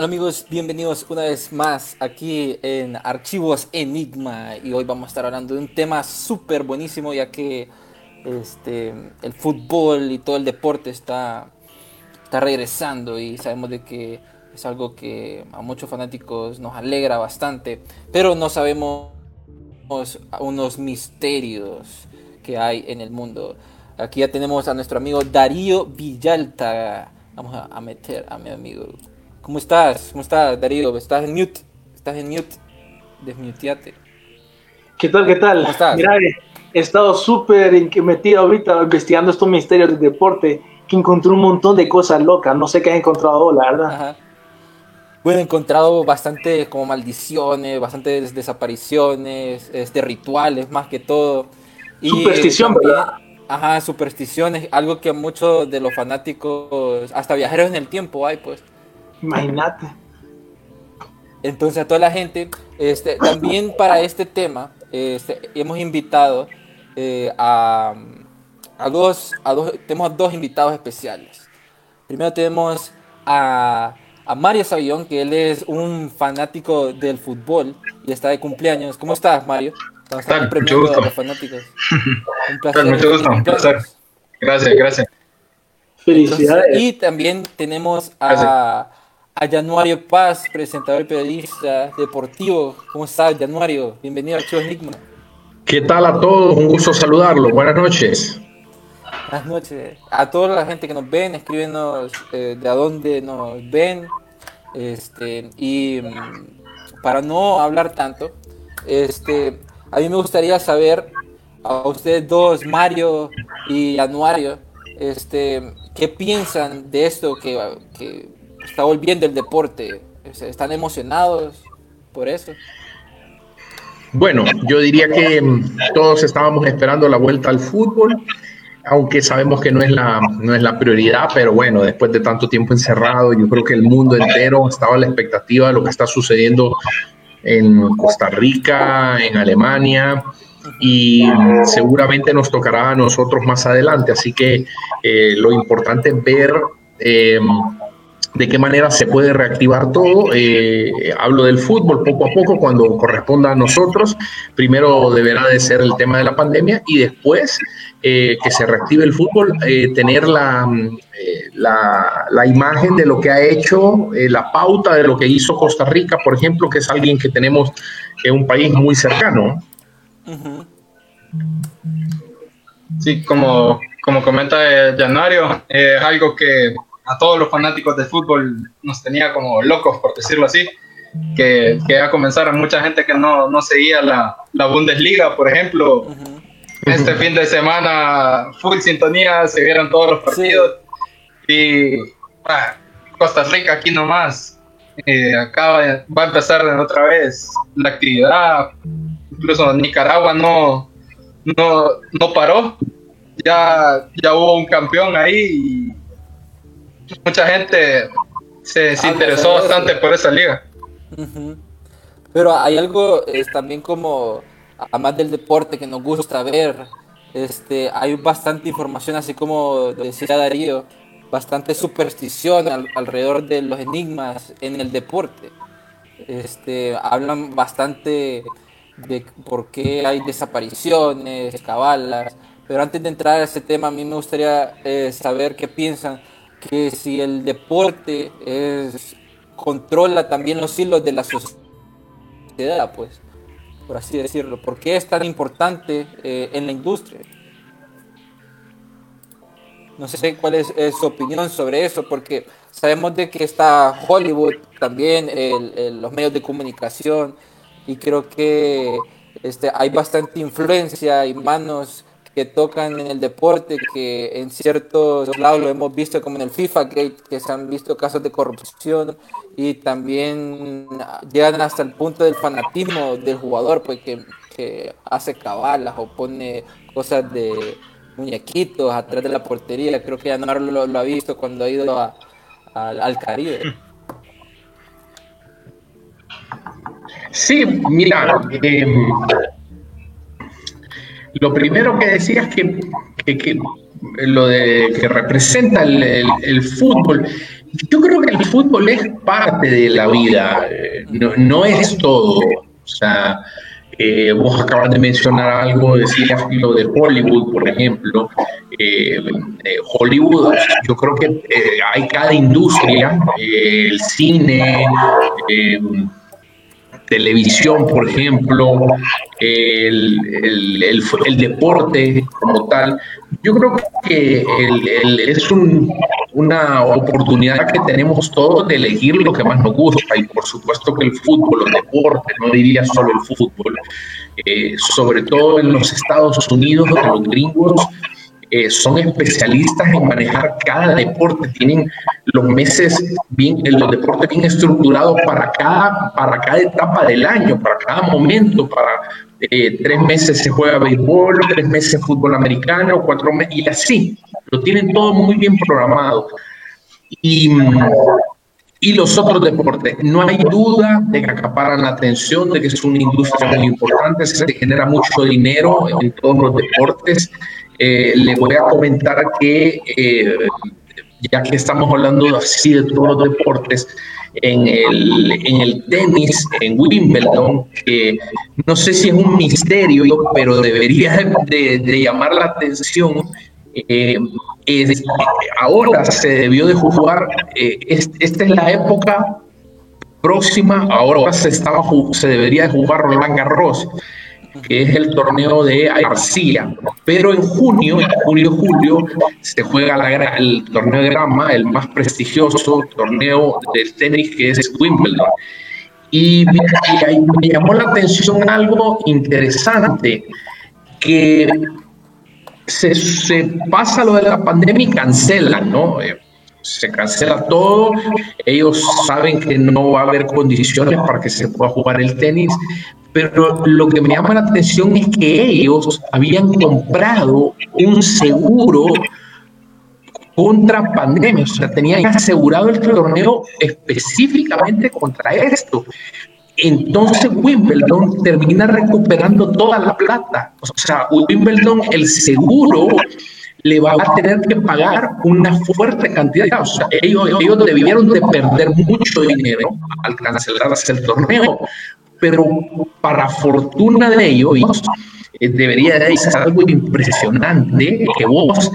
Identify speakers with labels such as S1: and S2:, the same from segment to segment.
S1: Hola amigos, bienvenidos una vez más aquí en Archivos Enigma y hoy vamos a estar hablando de un tema súper buenísimo ya que este, el fútbol y todo el deporte está, está regresando y sabemos de que es algo que a muchos fanáticos nos alegra bastante, pero no sabemos unos misterios que hay en el mundo. Aquí ya tenemos a nuestro amigo Darío Villalta. Vamos a, meter a mi amigo. ¿Cómo estás? ¿Cómo estás, Darío? ¿Estás en mute? ¿Estás en mute? Desmuteate.
S2: ¿Qué tal? ¿Qué tal?
S1: ¿Cómo estás?
S2: Mira, he estado súper metido ahorita investigando estos misterios del deporte que encontré un montón de cosas locas. No sé qué has encontrado, la verdad.
S1: Ajá. Bueno, he encontrado bastante como maldiciones, bastantes desapariciones, este, rituales más que todo. Y
S2: Superstición,
S1: también-
S2: ¿verdad?
S1: Ajá, supersticiones, algo que muchos de los fanáticos, hasta viajeros en el tiempo hay, pues.
S2: Imagínate.
S1: Entonces a toda la gente, este, también para este tema, este, hemos invitado eh, a, a dos, a dos, tenemos dos invitados especiales. Primero tenemos a, a Mario Savillón, que él es un fanático del fútbol y está de cumpleaños. ¿Cómo estás, Mario? Estamos
S3: tal? Mucho gusto.
S1: a los fanáticos. Un
S3: Tal,
S1: placer.
S3: Mucho gusto, un placer. Gracias, gracias.
S2: Felicidades.
S1: Entonces, y también tenemos a, a Januario Paz, presentador y periodista deportivo. ¿Cómo estás, Januario? Bienvenido a Archivos Enigma.
S3: ¿Qué tal a todos? Un gusto saludarlos. Buenas noches.
S1: Buenas noches. A toda la gente que nos ven, escríbenos eh, de a dónde nos ven. Este, y mm, para no hablar tanto, este, a mí me gustaría saber a ustedes dos, Mario y Anuario, este, ¿qué piensan de esto que, que está volviendo el deporte? ¿Están emocionados por eso?
S3: Bueno, yo diría que mm, todos estábamos esperando la vuelta al fútbol, aunque sabemos que no es la, no es la prioridad, pero bueno, después de tanto tiempo encerrado, yo creo que el mundo entero estaba a la expectativa de lo que está sucediendo en Costa Rica, en Alemania, y seguramente nos tocará a nosotros más adelante. Así que eh, lo importante es ver eh, de qué manera se puede reactivar todo. Eh, hablo del fútbol poco a poco cuando corresponda a nosotros. Primero deberá de ser el tema de la pandemia y después eh, que se reactive el fútbol, eh, tener la, mm, la, la imagen de lo que ha hecho, la pauta de lo que hizo Costa Rica, por ejemplo, que es alguien que tenemos en un país muy cercano.
S4: Sí, como, como comenta Januario, eh, es algo que a todos los fanáticos del fútbol nos tenía como locos, por decirlo así, que, que a comenzar a mucha gente que no, no seguía la, la Bundesliga, por ejemplo,
S1: Ujú.
S4: este fin de semana, full sintonía, se vieron todos los partidos y ah, Costa Rica aquí nomás. eh, acaba de- va a empezar otra vez la actividad. Incluso Nicaragua no, no, no paró. Ya, ya hubo un campeón ahí y mucha gente se, se
S1: Ah,
S4: interesó bastante por esa liga.
S1: Pero hay algo es también como, además del deporte que nos gusta ver, este, hay bastante información, así como decía Darío, bastante superstición al- alrededor de los enigmas en el deporte. Este, hablan bastante de por qué hay desapariciones, cabalas, pero antes de entrar a ese tema, a mí me gustaría eh, saber qué piensan, que si el deporte es controla también los hilos de la sociedad, pues. por así decirlo. ¿Por qué es tan importante eh, en la industria? No sé cuál es, su opinión sobre eso, porque sabemos de que está Hollywood, también los medios de comunicación, y creo que este, hay bastante influencia y manos que tocan en el deporte, que en ciertos lados lo hemos visto como en el FIFA Gate, que se han visto casos de corrupción y también llegan hasta el punto del fanatismo del jugador, pues que, que hace cabalas o pone cosas de muñequitos atrás de la portería. Creo que ya no lo, ha visto cuando ha ido al Caribe.
S3: Sí, mira, eh, lo primero que decías que, que, lo de que representa el, fútbol, yo creo que el fútbol es parte de la vida, eh, no, no es todo. O sea, eh, vos acabas de mencionar algo, decías lo de Hollywood, por ejemplo. Eh, eh, Hollywood, yo creo que hay cada industria, el cine, televisión, por ejemplo, el, el, deporte como tal. Yo creo que es una oportunidad que tenemos todos de elegir lo que más nos gusta y por supuesto que el fútbol, el deporte, no diría solo el fútbol, eh, sobre todo en los Estados Unidos, los gringos eh, son especialistas en manejar cada deporte, tienen los meses bien, los deportes bien estructurados para cada, para cada etapa del año, para cada momento, para eh, tres meses se juega béisbol, tres meses fútbol americano, cuatro meses, y así, lo tienen todo muy bien programado. Y, y los otros deportes. No hay duda de que acaparan la atención, de que es una industria muy importante, se genera mucho dinero en todos los deportes eh, le voy a comentar que, eh, ya que estamos hablando así de todos los deportes, en el, en el tenis, en Wimbledon, que no sé si es un misterio, pero debería de, llamar la atención. Eh, ahora se debió de jugar, esta es la época próxima, ahora se, estaba, se debería de jugar Roland Garros que es el torneo de García. Pero en junio, en julio, julio, se juega la, el torneo de grama, el más prestigioso torneo de tenis que es Wimbledon. Y, me llamó la atención algo interesante, que se, se, pasa lo de la pandemia y cancelan, ¿no? Eh, se cancela todo, ellos saben que no va a haber condiciones para que se pueda jugar el tenis, pero lo que me llama la atención es que ellos habían comprado un seguro contra pandemia, o sea, tenían asegurado el torneo específicamente contra esto. Entonces Wimbledon termina recuperando toda la plata. O sea, Wimbledon, el seguro le va a tener que pagar una fuerte cantidad. O sea, ellos, ellos debieron de perder mucho dinero al cancelarse el torneo, pero para fortuna de ellos, eh, debería de ser algo impresionante que vos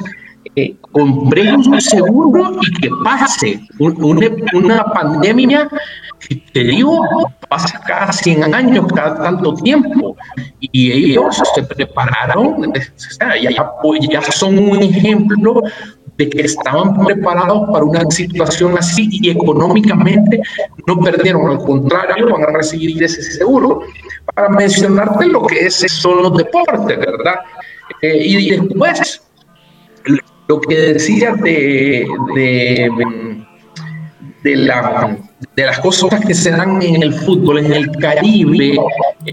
S3: eh, compres un seguro y que pase una pandemia que te digo, pasa cada 100 años, cada tanto tiempo. Y ellos se prepararon, ya, ya son un ejemplo de que estaban preparados para una situación así y económicamente no perdieron, al contrario, van a recibir ese seguro para mencionarte lo que es, son los deportes, ¿verdad? Eh, y después, lo que decía de, de, de, la, de las cosas que se dan en el fútbol, en el Caribe,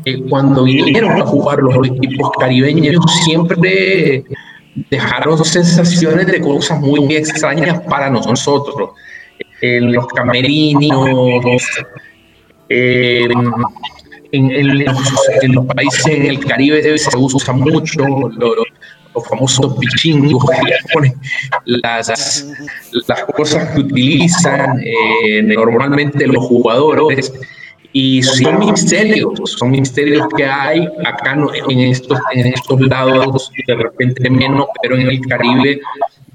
S3: eh, cuando vinieron a jugar los equipos caribeños, siempre dejaron sensaciones de cosas muy extrañas para nosotros. En los camerinos, en, los, países en el Caribe se usa mucho los, famosos pichingos, las, las cosas que utilizan eh, normalmente los jugadores y son misterios, son misterios que hay acá en estos, en estos lados, de repente menos, pero en el Caribe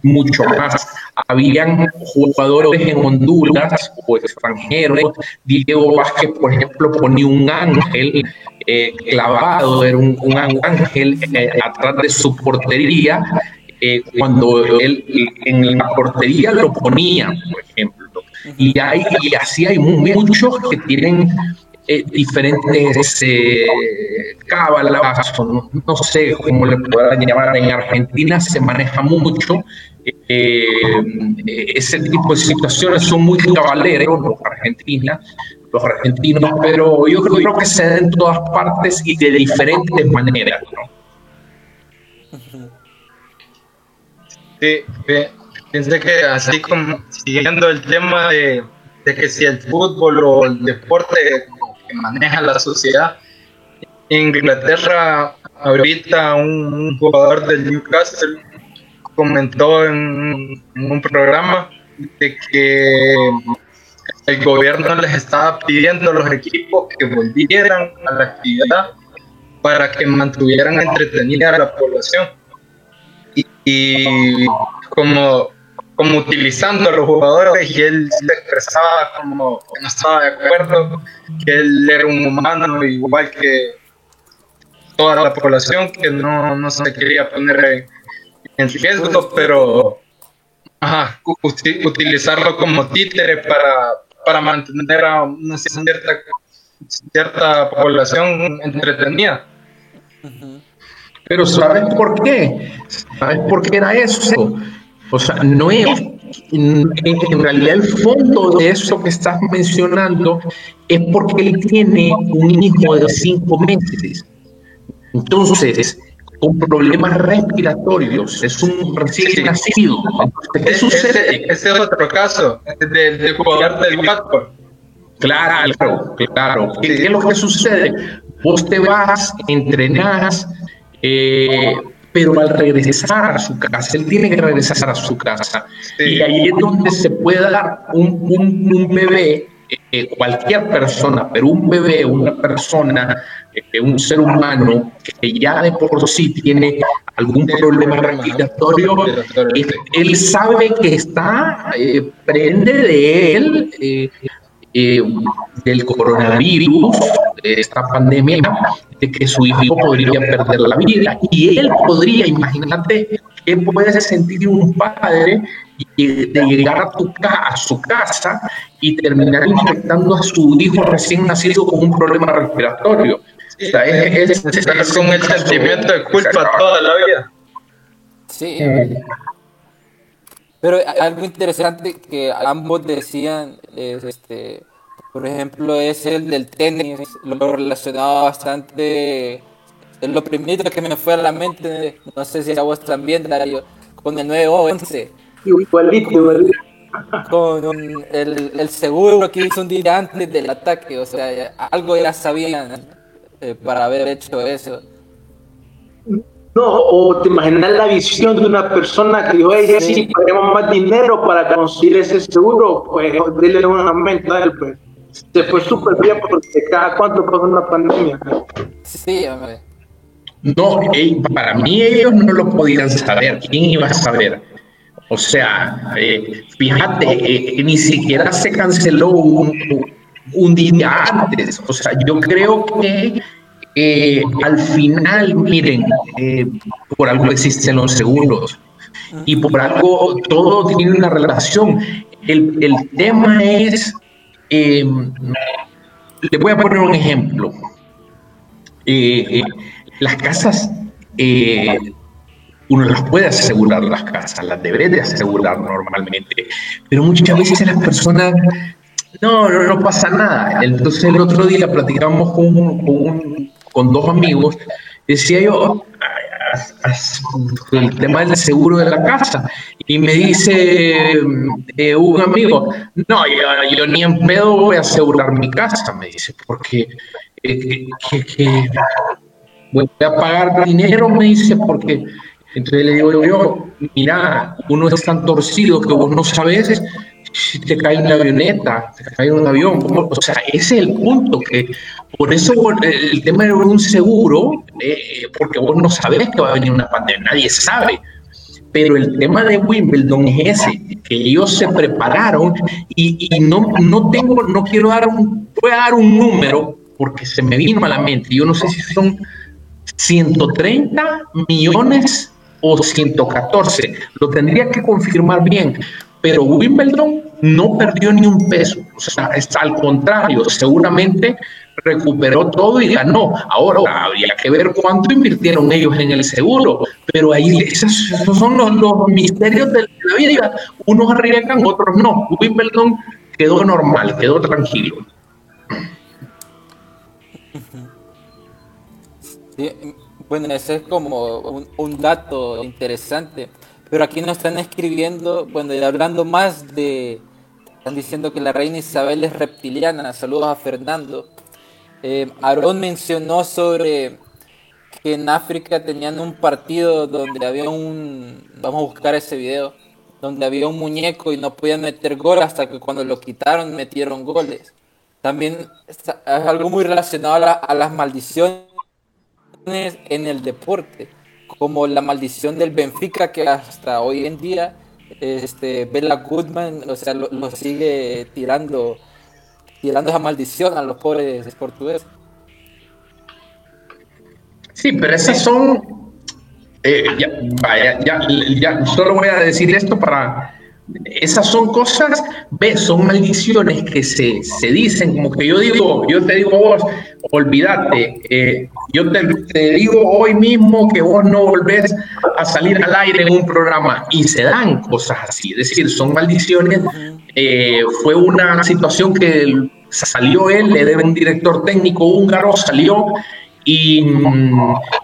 S3: mucho más. Habían jugadores en Honduras o extranjeros. Diego Vázquez, por ejemplo, ponía un ángel eh, clavado, era un, un ángel eh, atrás de su portería, eh, cuando él en la portería lo ponía, por ejemplo. Y, hay, y así hay muchos que tienen eh, diferentes eh, cábalas, no sé cómo le puedan llamar. En Argentina se maneja mucho eh, ese tipo de situaciones, son muy cabaleros los argentinos, los argentinos, pero yo creo que se dan en todas partes y de diferentes maneras.
S4: Sí, pienso que así como siguiendo el tema de, de que si el fútbol o el deporte que maneja la sociedad. En Inglaterra, ahorita un, jugador del Newcastle comentó en, un programa de que el gobierno les estaba pidiendo a los equipos que volvieran a la actividad para que mantuvieran entretenida a la población. Y, como como utilizando a los jugadores y él se expresaba como que no estaba de acuerdo, que él era un humano igual que toda la población, que no, no se quería poner en riesgo, pero ajá, utilizarlo como títere para, para mantener a una cierta, cierta población entretenida.
S3: Pero ¿sabes por qué? ¿Sabes por qué era eso? O sea, no es, en, realidad el fondo de eso que estás mencionando es porque él tiene un hijo de cinco meses. Entonces, con problemas respiratorios, es un recién nacido.
S4: ¿Qué sucede? Ese, es otro caso, del de jugador del Watford.
S3: Claro, claro. ¿Qué, es lo que sucede? Vos te vas, entrenás, eh, pero al regresar a su casa, él tiene que regresar a su casa. Y ahí es donde se puede dar un, un, bebé, cualquier persona, pero un bebé, una persona, eh, un ser humano que ya de por sí tiene algún problema respiratorio, él sabe que está, eh, prende de él eh, del coronavirus, de esta pandemia, de que su hijo podría perder la vida. Y él podría, imagínate, qué puede sentir un padre de llegar a, tu, a su casa y terminar infectando a su hijo recién nacido con un problema respiratorio. O
S4: sea, es, con el sentimiento de culpa toda la vida.
S1: Sí. Pero algo interesante que ambos decían es este por ejemplo, es el del tenis, lo relacionado bastante. Es lo primero que me fue a la mente, no sé si a vos también, Dario, con el 9-11.
S2: Igualito, igualito.
S1: Con el, el, seguro que hizo un día antes del ataque, o sea, algo ya sabían eh, para haber hecho eso.
S2: No, o te imaginas la visión de una persona que dijo, hey, sí. si paguemos más dinero para conseguir ese seguro, pues dile una mente a él, pues se fue súper bien porque cada cuánto pasó una pandemia.
S1: Sí, hombre.
S3: No, para mí ellos no lo podían saber. ¿Quién iba a saber? O sea, eh, fíjate, eh, ni siquiera se canceló un, día antes. O sea, yo creo que eh, al final, miren, por algo existen los seguros y por algo todo tiene una relación. El, el tema es eh, le voy a poner un ejemplo. Eh, eh, las casas, uno las puede asegurar las casas, las debe de asegurar normalmente, pero muchas veces las personas, no, no, pasa nada. Entonces el otro día platicamos con, con, dos amigos, decía yo, el tema del seguro de la casa. Y me dice eh, un amigo, no, yo, ni en pedo voy a asegurar mi casa, me dice, porque eh, voy a pagar dinero, me dice, porque entonces le digo yo, mira, uno es tan torcido que vos no sabes si te cae una avioneta, te cae un avión, o sea, ese es el punto, que por eso el tema de un seguro, eh, porque vos no sabés que va a venir una pandemia, nadie sabe. Pero el tema de Wimbledon es ese, que ellos se prepararon y, y no, no tengo, no quiero dar un, voy a dar un número, porque se me vino a la mente, yo no sé si son 130 millones o 114, lo tendría que confirmar bien, pero Wimbledon no perdió ni un peso, o sea, está al contrario, seguramente recuperó todo y ganó. Ahora habría que ver cuánto invirtieron ellos en el seguro, pero ahí esos, son los, misterios de la vida. Unos arriesgan, otros no. Wimbledon quedó normal, quedó tranquilo.
S1: Bueno, ese es como un, dato interesante. Pero aquí nos están escribiendo, bueno, y hablando más de. Están diciendo que la reina Isabel es reptiliana. Saludos a Fernando. Eh, Aarón mencionó sobre que en África tenían un partido donde había un. Vamos a buscar ese video. Donde había un muñeco y no podían meter gol hasta que cuando lo quitaron metieron goles. También es algo muy relacionado a las maldiciones en el deporte, como la maldición del Benfica que hasta hoy en día este Bella Goodman, o sea, lo, sigue tirando tirando esa maldición a los pobres portugueses.
S3: Sí, pero esas son eh, ya, ya, ya, solo voy a decir esto para esas son cosas, ves, son maldiciones que se, se, dicen, como que yo digo, yo te digo vos, olvídate, eh, yo te, te, digo hoy mismo que vos no volvés a salir al aire en un programa y se dan cosas así, es decir, son maldiciones. Eh, fue una situación que salió él, le debe un director técnico húngaro, salió y,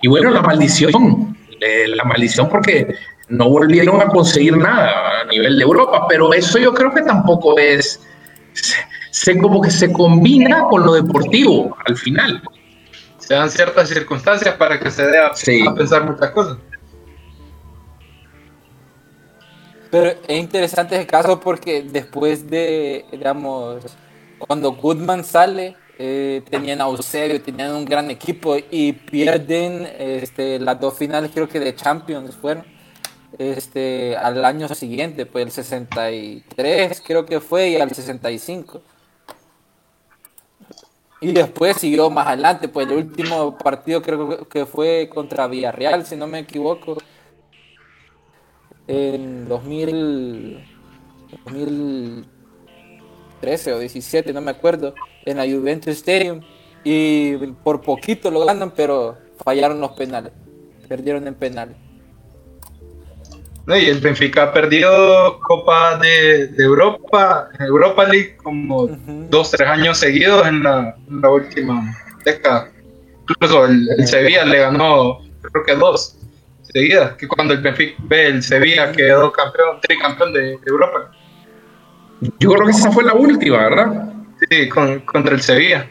S3: y bueno, la maldición, eh, la maldición porque no volvieron a conseguir nada a nivel de Europa, pero eso yo creo que tampoco es, se, como que se combina con lo deportivo al final.
S4: Se dan ciertas circunstancias para que se dé a, pensar muchas cosas.
S1: Pero es interesante ese caso porque después de, digamos, cuando Goodman sale, eh, tenían a Eusebio, tenían un gran equipo y pierden este, las dos finales, creo que de Champions fueron este, al año siguiente, pues el 63 creo que fue y al 65. Y después siguió más adelante, pues el último partido creo que fue contra Villarreal, si no me equivoco, en 2000, 2013 o 17, no me acuerdo, en la Juventus Stadium. Y por poquito lo ganan, pero fallaron los penales, perdieron en penales.
S4: Y el Benfica ha perdido Copa de, Europa, Europa League, como dos, tres años seguidos en la, última década. Incluso el, Sevilla le ganó, creo que dos seguidas, que cuando el Benfica ve el Sevilla quedó campeón, tricampeón de, Europa.
S3: Yo creo que esa fue la última, ¿verdad?
S4: Sí, contra el Sevilla.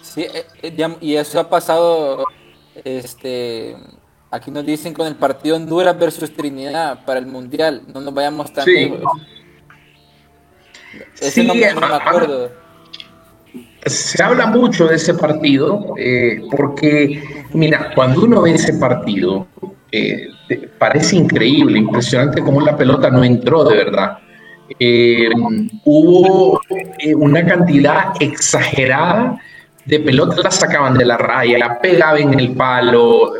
S1: Sí, eh, eh, y eso ha pasado este Aquí nos dicen con el partido Honduras versus Trinidad para el Mundial. No nos vayamos tan lejos.
S3: Ese no, me acuerdo. Se habla mucho de ese partido eh, porque, mira, cuando uno ve ese partido, eh, parece increíble, impresionante cómo la pelota no entró de verdad. Eh, hubo una cantidad exagerada de pelotas, la sacaban de la raya, la pegaban en el palo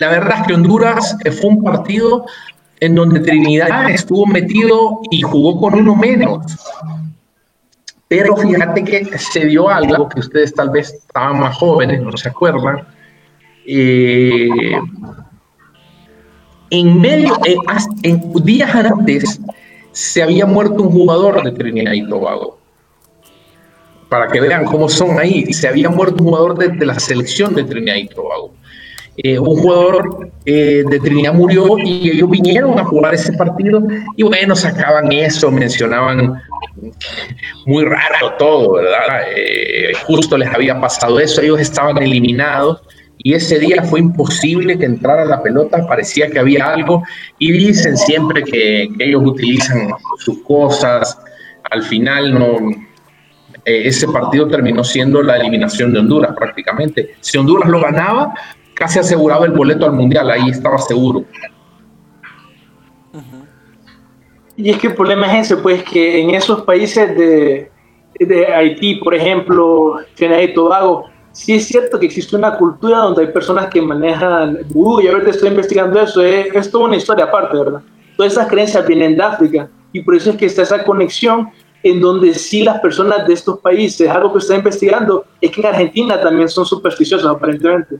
S3: la verdad es que Honduras fue un partido en donde Trinidad estuvo metido y jugó con uno menos. Pero fíjate que se dio algo que ustedes tal vez estaban más jóvenes, no se acuerdan. Eh, en medio, eh, en días antes, se había muerto un jugador de Trinidad y Tobago. Para que vean cómo son ahí, se había muerto un jugador de, de la selección de Trinidad y Tobago. Eh, un jugador eh, de Trinidad murió y ellos vinieron a jugar ese partido y bueno, sacaban eso, mencionaban muy raro todo, ¿verdad? Eh, justo les había pasado eso, ellos estaban eliminados y ese día fue imposible que entrara la pelota, parecía que había algo y dicen siempre que, ellos utilizan sus cosas, al final no, ese partido terminó siendo la eliminación de Honduras prácticamente. Si Honduras lo ganaba, casi aseguraba el boleto al mundial, ahí estaba seguro.
S2: Y es que el problema es ese, pues que en esos países de, de Haití, por ejemplo, Trinidad y Tobago, sí es cierto que existe una cultura donde hay personas que manejan vudú, y ahorita estoy investigando eso, es, es toda una historia aparte, ¿verdad? Todas esas creencias vienen de África, y por eso es que está esa conexión en donde sí las personas de estos países, algo que está investigando, es que en Argentina también son supersticiosos aparentemente,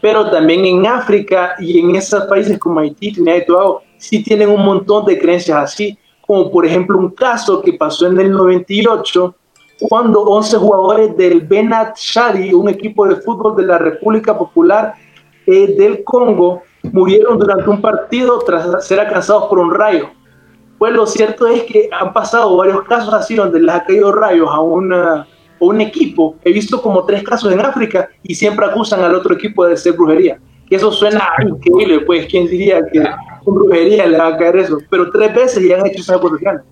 S2: pero también en África y en esos países como Haití, Trinidad y Tobago, sí tienen un montón de creencias así, como por ejemplo un caso que pasó en el 98, cuando 11 jugadores del Benat Shadi, un equipo de fútbol de la República Popular eh, del Congo, murieron durante un partido tras ser alcanzados por un rayo. Pues lo cierto es que han pasado varios casos así donde les ha caído rayos a, una, a un equipo. He visto como tres casos en África y siempre acusan al otro equipo de ser brujería. Y eso suena increíble, pues, ¿quién diría que con brujería le va a caer eso? Pero tres veces ya han hecho esa acusación.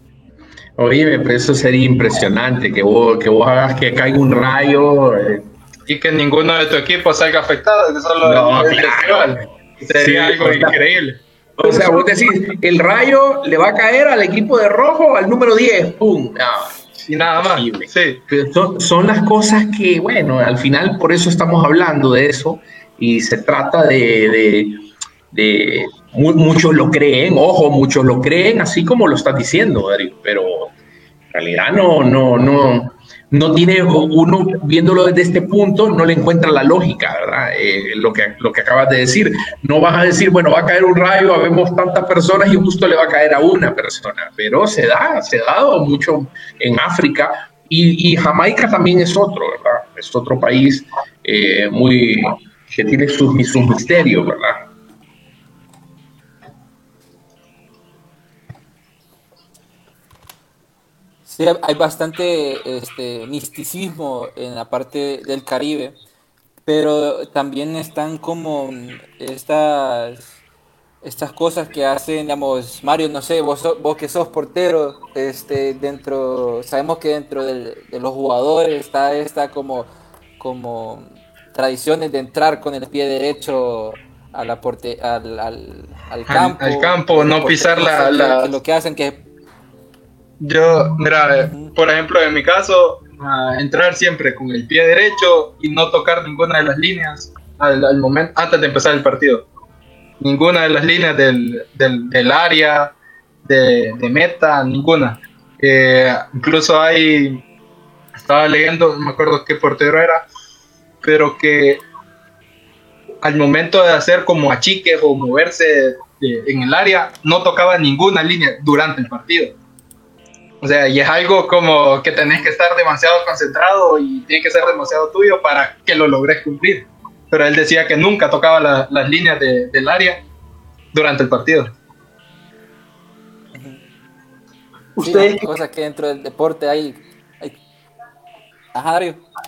S3: Oye, pero eso sería impresionante, que vos, que vos hagas que caiga un rayo. eh,
S4: Y que ninguno de tu equipo salga afectado. Que solo
S3: No, claro.
S4: Sería
S3: Sí,
S4: algo
S3: o sea,
S4: increíble.
S3: O sea, vos decís, el rayo le va a caer al equipo de rojo al número 10. ¡Pum! No,
S4: Y nada más. Sí.
S3: Pero son, son las cosas que, bueno, al final por eso estamos hablando de eso y se trata de, de- de- mu- muchos lo creen, ojo, muchos lo creen, así como lo estás diciendo, Darío, pero en realidad no, no, no, no tiene uno viéndolo desde este punto, no le encuentra la lógica, ¿verdad? Eh, lo, que, lo que acabas de decir, no vas a decir, bueno, va a caer un rayo, habemos tantas personas y justo le va a caer a una persona, pero se da, se ha mucho en África y, y Jamaica también es otro, ¿verdad? Es otro país eh, muy que tiene sus, sus misterios, ¿verdad?
S1: Sí, hay bastante este, misticismo en la parte del Caribe, pero también están como estas, estas cosas que hacen, digamos, Mario, no sé, vos, vos que sos portero, este, dentro, sabemos que dentro del- de los jugadores está esta como, como tradiciones de entrar con el pie derecho a la porte, al, al, al campo.
S4: al campo, no pisar la- la-
S1: lo que hacen que
S4: Yo, mira, por ejemplo, en mi caso, entrar siempre con el pie derecho y no tocar ninguna de las líneas al, momento antes de empezar el partido. Ninguna de las líneas del, del, área, de, de meta, ninguna. Eh, incluso hay, estaba leyendo, no me acuerdo qué portero era, pero que al momento de hacer como achiques o moverse en el área, no tocaba ninguna línea durante el partido. O sea, y es algo como que tenés que estar demasiado concentrado y tiene que ser demasiado tuyo para que lo logres cumplir. Pero él decía que nunca tocaba la- las líneas de- del área durante el partido.
S2: Ustedes,
S1: Sí, cosas que dentro del deporte hay. hay... Ajá,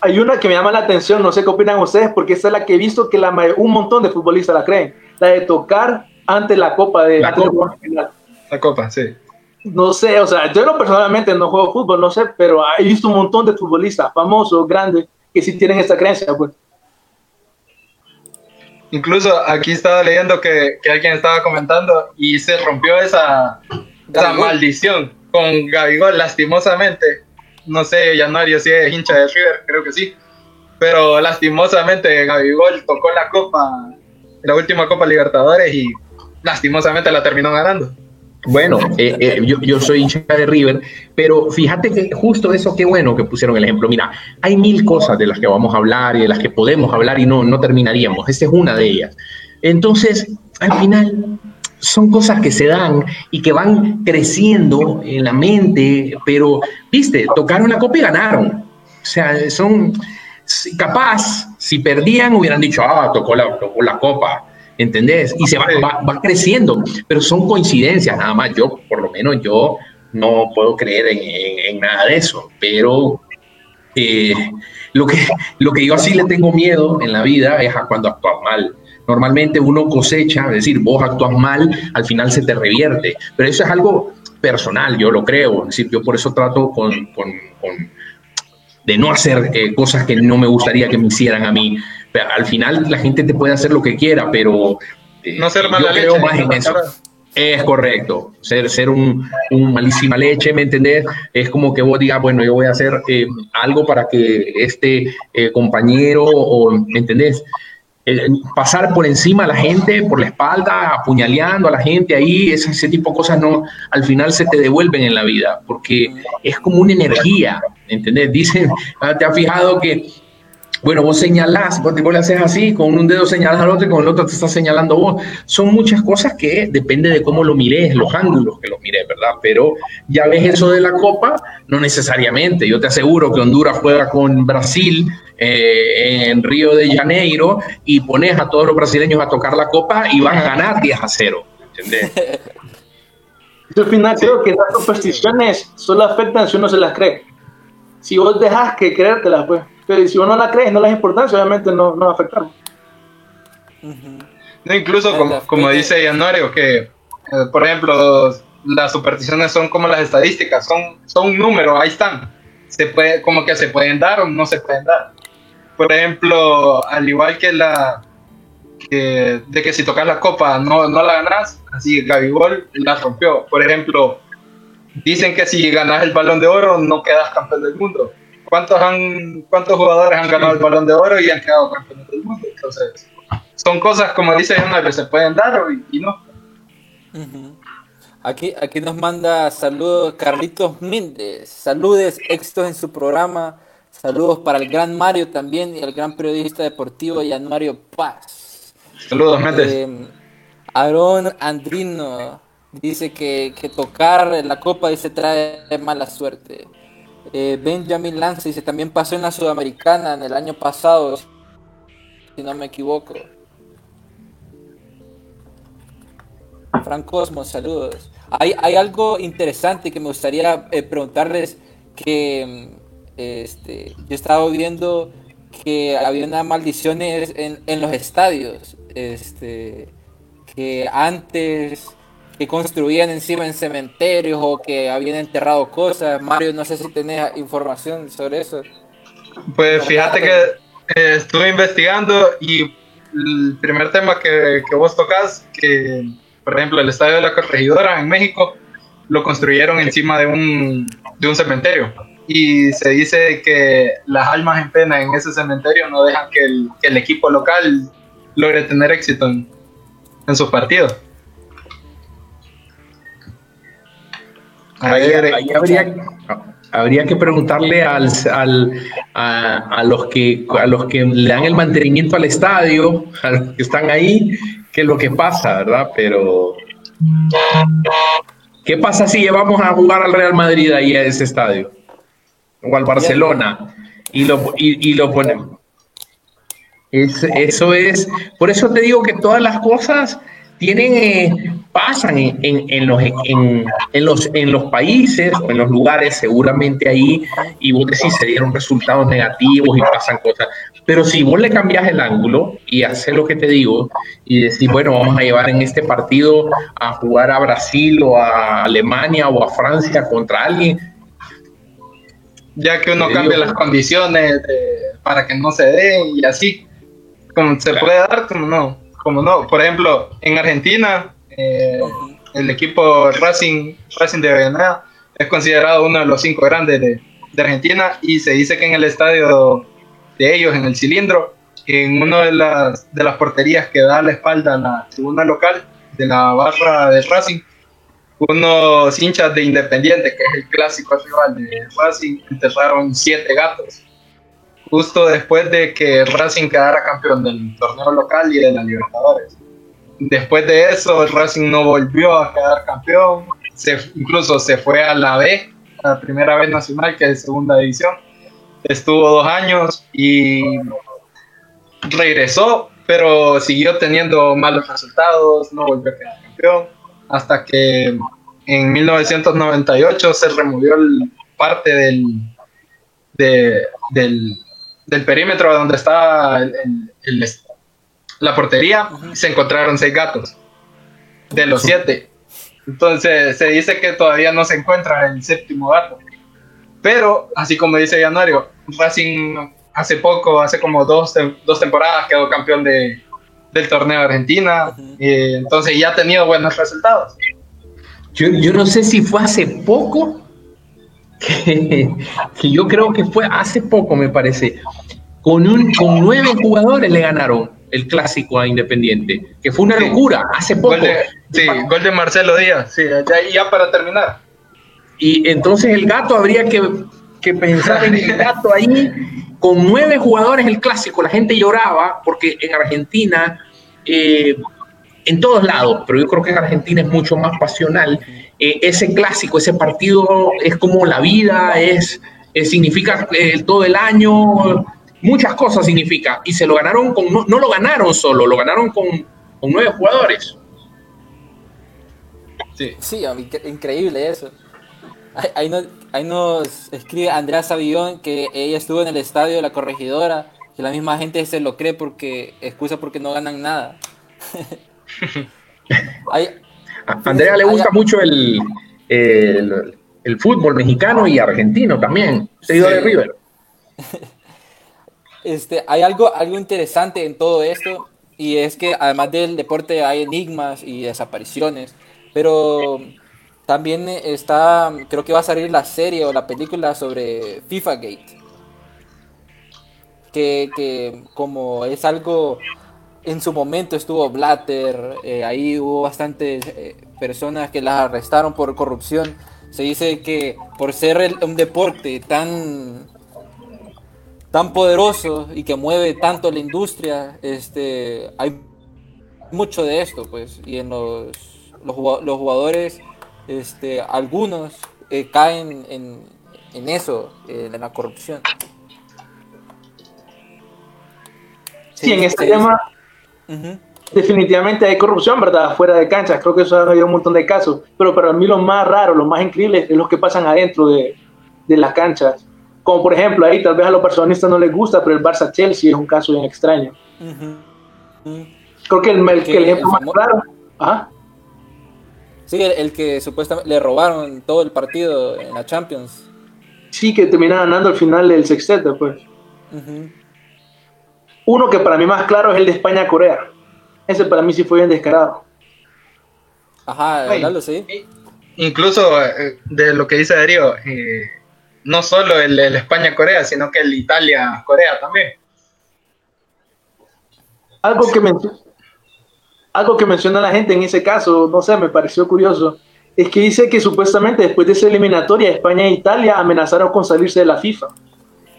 S2: hay una que me llama la atención, no sé qué opinan ustedes, porque esa es la que he visto que la, un montón de futbolistas la creen, la de tocar ante la copa de
S3: La copa.
S4: La copa, sí.
S2: No sé, o sea, yo no personalmente no juego fútbol, no sé, pero he visto un montón de futbolistas famosos, grandes, que sí tienen esta creencia, pues.
S4: Incluso aquí estaba leyendo que, que alguien estaba comentando y se rompió esa, maldición con Gabigol, lastimosamente. No sé, Januario si es hincha de River, creo que sí. Pero lastimosamente Gabigol tocó la copa, la última Copa Libertadores y lastimosamente la terminó ganando.
S3: Bueno, eh, eh, yo, soy hincha de River, pero fíjate que justo eso, qué bueno que pusieron el ejemplo. Mira, hay mil cosas de las que vamos a hablar y de las que podemos hablar y no, no terminaríamos. Esta es una de ellas. Entonces, al final, son cosas que se dan y que van creciendo en la mente, pero, viste, tocaron la copa y ganaron. O sea, son capaz, si perdían, hubieran dicho, ah, tocó la, tocó la copa. ¿Entendés? Y se va, va, va creciendo, pero son coincidencias, nada más. Yo, por lo menos, yo no puedo creer en, en- en nada de eso, pero eh, lo, que, lo que yo así le tengo miedo en la vida es a cuando actúas mal. Normalmente uno cosecha, es decir, vos actúas mal, al final se te revierte, pero eso es algo personal, yo lo creo, es decir, yo por eso trato con, con- con- de no hacer eh, cosas que no me gustaría que me hicieran a mí. Al final la gente te puede hacer lo que quiera, pero eh,
S4: No ser mala
S3: yo
S4: leche.
S3: creo más en eso. Es correcto, ser, ser un, un, malísima leche, ¿me entendés? Es como que vos digas, bueno, yo voy a hacer eh, algo para que este eh, compañero, o, ¿me entendés? pasar por encima a la gente, por la espalda, apuñaleando a la gente ahí, ese, ese, tipo de cosas no, al final se te devuelven en la vida, porque es como una energía, ¿entendés? Dicen, ah, te has fijado que bueno, vos señalás, vos, le haces así, con un dedo señalas al otro y con el otro te está señalando vos. Son muchas cosas que depende de cómo lo mires, los ángulos que lo mires, ¿verdad? Pero ya ves eso de la Copa, no necesariamente. Yo te aseguro que Honduras juega con Brasil eh, en Río de Janeiro y pones a todos los brasileños a tocar la Copa y van a ganar 10 a 0. ¿Entendés?
S2: Al final creo que las supersticiones solo afectan si uno se las cree. Si vos dejas que creértelas, pues si uno no la cree, no le es importancia, obviamente no, no va a afectar.
S4: No, incluso como, como dice Januario, que eh, por ejemplo las supersticiones son como las estadísticas, son, son un número, ahí están. Se puede, como que se pueden dar o no se pueden dar. Por ejemplo, al igual que la de que si tocas la copa no, no la ganas, así Gabigol la rompió. Por ejemplo, dicen que si ganas el balón de oro no quedas campeón del mundo. ¿Cuántos, han, ¿cuántos jugadores han ganado el balón de oro y han quedado campeones del mundo? Entonces, son cosas, como dice Jonah, que se pueden dar y, no.
S1: Aquí, aquí nos manda saludos Carlitos Méndez. Saludes, éxitos en su programa. Saludos para el gran Mario también y el gran periodista deportivo Mario Paz.
S4: Saludos, Méndez. Eh,
S1: Aaron Andrino dice que, que tocar la copa dice trae mala suerte. Eh, Benjamin Lance dice, también pasó en la Sudamericana en el año pasado, si no me equivoco. Frank Cosmos, saludos. Hay, hay algo interesante que me gustaría eh, preguntarles que este, yo estaba viendo que había unas maldiciones en, en los estadios. Este, que antes que construían encima en cementerios o que habían enterrado cosas. Mario, no sé si tenés información sobre eso.
S4: Pues fíjate que eh, estuve investigando y el primer tema que, que, vos tocas, que por ejemplo el estadio de la Corregidora en México, lo construyeron encima de un, de un cementerio. Y se dice que las almas en pena en ese cementerio no dejan que el, que el equipo local logre tener éxito en, en sus partidos.
S3: Ahí, habría, habría, que preguntarle al, al, a, los que, a los que le dan el mantenimiento al estadio, a los que están ahí, qué es lo que pasa, ¿verdad? Pero, ¿qué pasa si llevamos a jugar al Real Madrid ahí a ese estadio? O al Barcelona, y lo, y, y lo ponemos. eso es, por eso te digo que todas las cosas tienen, eh, pasan en, en, los, en, los, en los países o en los lugares, seguramente ahí, y vos decís, se dieron resultados negativos y pasan cosas. Pero si vos le cambias el ángulo y haces lo que te digo, y decís, bueno, vamos a llevar en este partido a jugar a Brasil o a Alemania o a Francia contra alguien.
S4: Ya que uno cambia las condiciones para que no se dé y así, como se puede dar, como no como no. Por ejemplo, en Argentina, eh, el equipo Racing, Racing de Avellaneda es considerado uno de los cinco grandes de, Argentina y se dice que en el estadio de ellos, en el cilindro, en una de las, de las porterías que da la espalda a la tribuna local de la barra de Racing, unos hinchas de Independiente, que es el clásico rival de Racing, enterraron siete gatos justo después de que Racing quedara campeón del torneo local y de la Libertadores. Después de eso, Racing no volvió a quedar campeón, se, incluso se fue a la B, a la primera vez nacional, que es segunda división. Estuvo dos años y regresó, pero siguió teniendo malos resultados, no volvió a quedar campeón, hasta que en 1998 se removió parte del, del del perímetro donde estaba la portería, se encontraron seis gatos, de los siete. Entonces se dice que todavía no se encuentra el séptimo gato. Pero, así como dice Januario, Racing hace poco, hace como dos, dos temporadas quedó campeón de, del torneo de Argentina, y entonces ya ha tenido buenos resultados.
S3: Yo, yo no sé si fue hace poco, que, que yo creo que fue hace poco, me parece. Con, un, con nueve jugadores le ganaron el clásico a Independiente, que fue una
S4: Sí.
S3: locura, hace poco.
S4: Gol de, sí, gol de Marcelo Díaz, sí, ya, ya para terminar.
S3: Y entonces el gato habría que, que pensar en el gato ahí, con nueve jugadores el clásico, la gente lloraba, porque en Argentina, eh, en todos lados, pero yo creo que en Argentina es mucho más pasional, eh, ese clásico, ese partido es como la vida, es, eh, significa eh, todo el año, muchas cosas significa, y se lo ganaron con, no, lo ganaron solo, lo ganaron con, nueve jugadores.
S4: Sí.
S1: Sí, increíble eso. Ahí, ahí nos, ahí nos escribe Andrea Savillón que ella estuvo en el estadio de la corregidora, que la misma gente se lo cree porque excusa porque no ganan nada.
S3: A Andrea le gusta mucho el, el, el fútbol mexicano y argentino también, seguidor
S4: Sí.
S3: de River.
S1: Este, hay algo, algo interesante en todo esto y es que además del deporte hay enigmas y desapariciones, pero también está, creo que va a salir la serie o la película sobre FIFA Gate, que, que como es algo, en su momento estuvo Blatter, eh, ahí hubo bastantes eh, personas que las arrestaron por corrupción, se dice que por ser el- un deporte tan tan poderoso y que mueve tanto la industria, este, hay mucho de esto, pues, y en los, los, los jugadores, este, algunos eh, caen en, en eso, en la corrupción.
S2: Sí, en este
S1: se
S2: definitivamente hay corrupción, ¿verdad? Fuera de canchas, creo que eso ha habido un montón de casos, pero para mí lo más raro, lo más increíble es los que pasan adentro de, de las canchas. Como por ejemplo, ahí tal vez a los personalistas no les gusta, pero el Barça-Chelsea es un caso bien extraño. Creo que el, el,
S1: Que
S2: el ejemplo
S1: el
S2: más claro... Ajá.
S1: Sí, el, el que supuestamente le robaron todo el partido en la Champions.
S2: Sí, que termina ganando al final del sextete, pues.
S1: Ujú.
S2: Uno que para mí más claro es el de España-Corea. Ese para mí sí fue bien descarado.
S1: Ajá. Lalo, sí.
S4: Incluso eh, de lo que dice Darío, eh, no solo el, el España-Corea, sino que el Italia-Corea también.
S2: Algo que, men- algo que menciona la gente en ese caso, no sé, me pareció curioso, es que dice que supuestamente después de esa eliminatoria España e Italia amenazaron con salirse de la FIFA.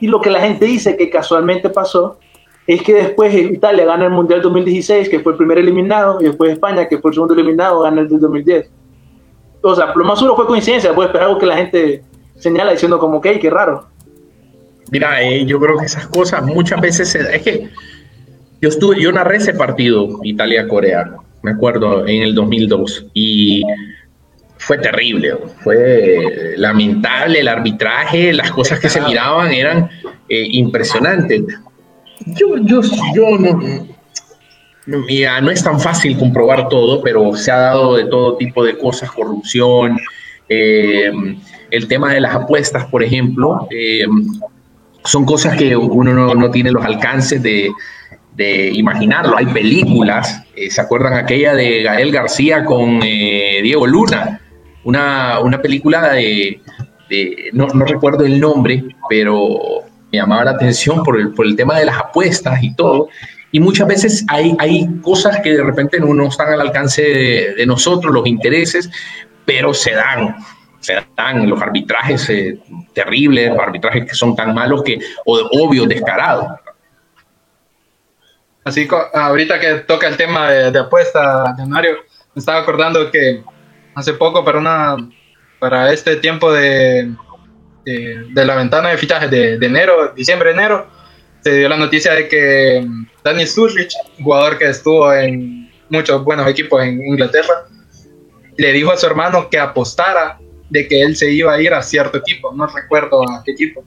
S2: Y lo que la gente dice que casualmente pasó es que después Italia gana el Mundial 2016, que fue el primer eliminado, y después España, que fue el segundo eliminado, gana el del 2010. O sea, lo más seguro fue coincidencia, pues, pero algo que la gente señala diciendo como que, qué raro.
S3: Mira, eh, yo creo que esas cosas muchas veces se es que yo estuve, yo narré ese partido Italia-Corea, me acuerdo, en el 2002 y fue terrible, fue lamentable el arbitraje, las cosas que se miraban eran eh, impresionantes. Yo, yo, yo no, mira, no es tan fácil comprobar todo, pero se ha dado de todo tipo de cosas, corrupción, eh, el tema de las apuestas, por ejemplo, eh, son cosas que uno no, no tiene los alcances de, de imaginarlo. Hay películas, eh, ¿se acuerdan aquella de Gael García con Diego Luna? Una, una película de, de- no, no recuerdo el nombre, pero me llamaba la atención por el, por el tema de las apuestas y todo. Y muchas veces hay, hay cosas que de repente no, no están al alcance de, de nosotros, los intereses, pero se dan, se dan los arbitrajes eh, terribles, arbitrajes que son tan malos que, o de obvios, descarados.
S4: Así ahorita que toca el tema de, de apuesta, Leonario, me estaba acordando que hace poco para una para este tiempo de, de, la ventana de fichajes de, de enero, diciembre, enero, se dio la noticia de que mm, Danny Sturridge, jugador que estuvo en muchos buenos equipos en Inglaterra, le dijo a su hermano que apostara de que él se iba a ir a cierto equipo, no recuerdo a qué equipo.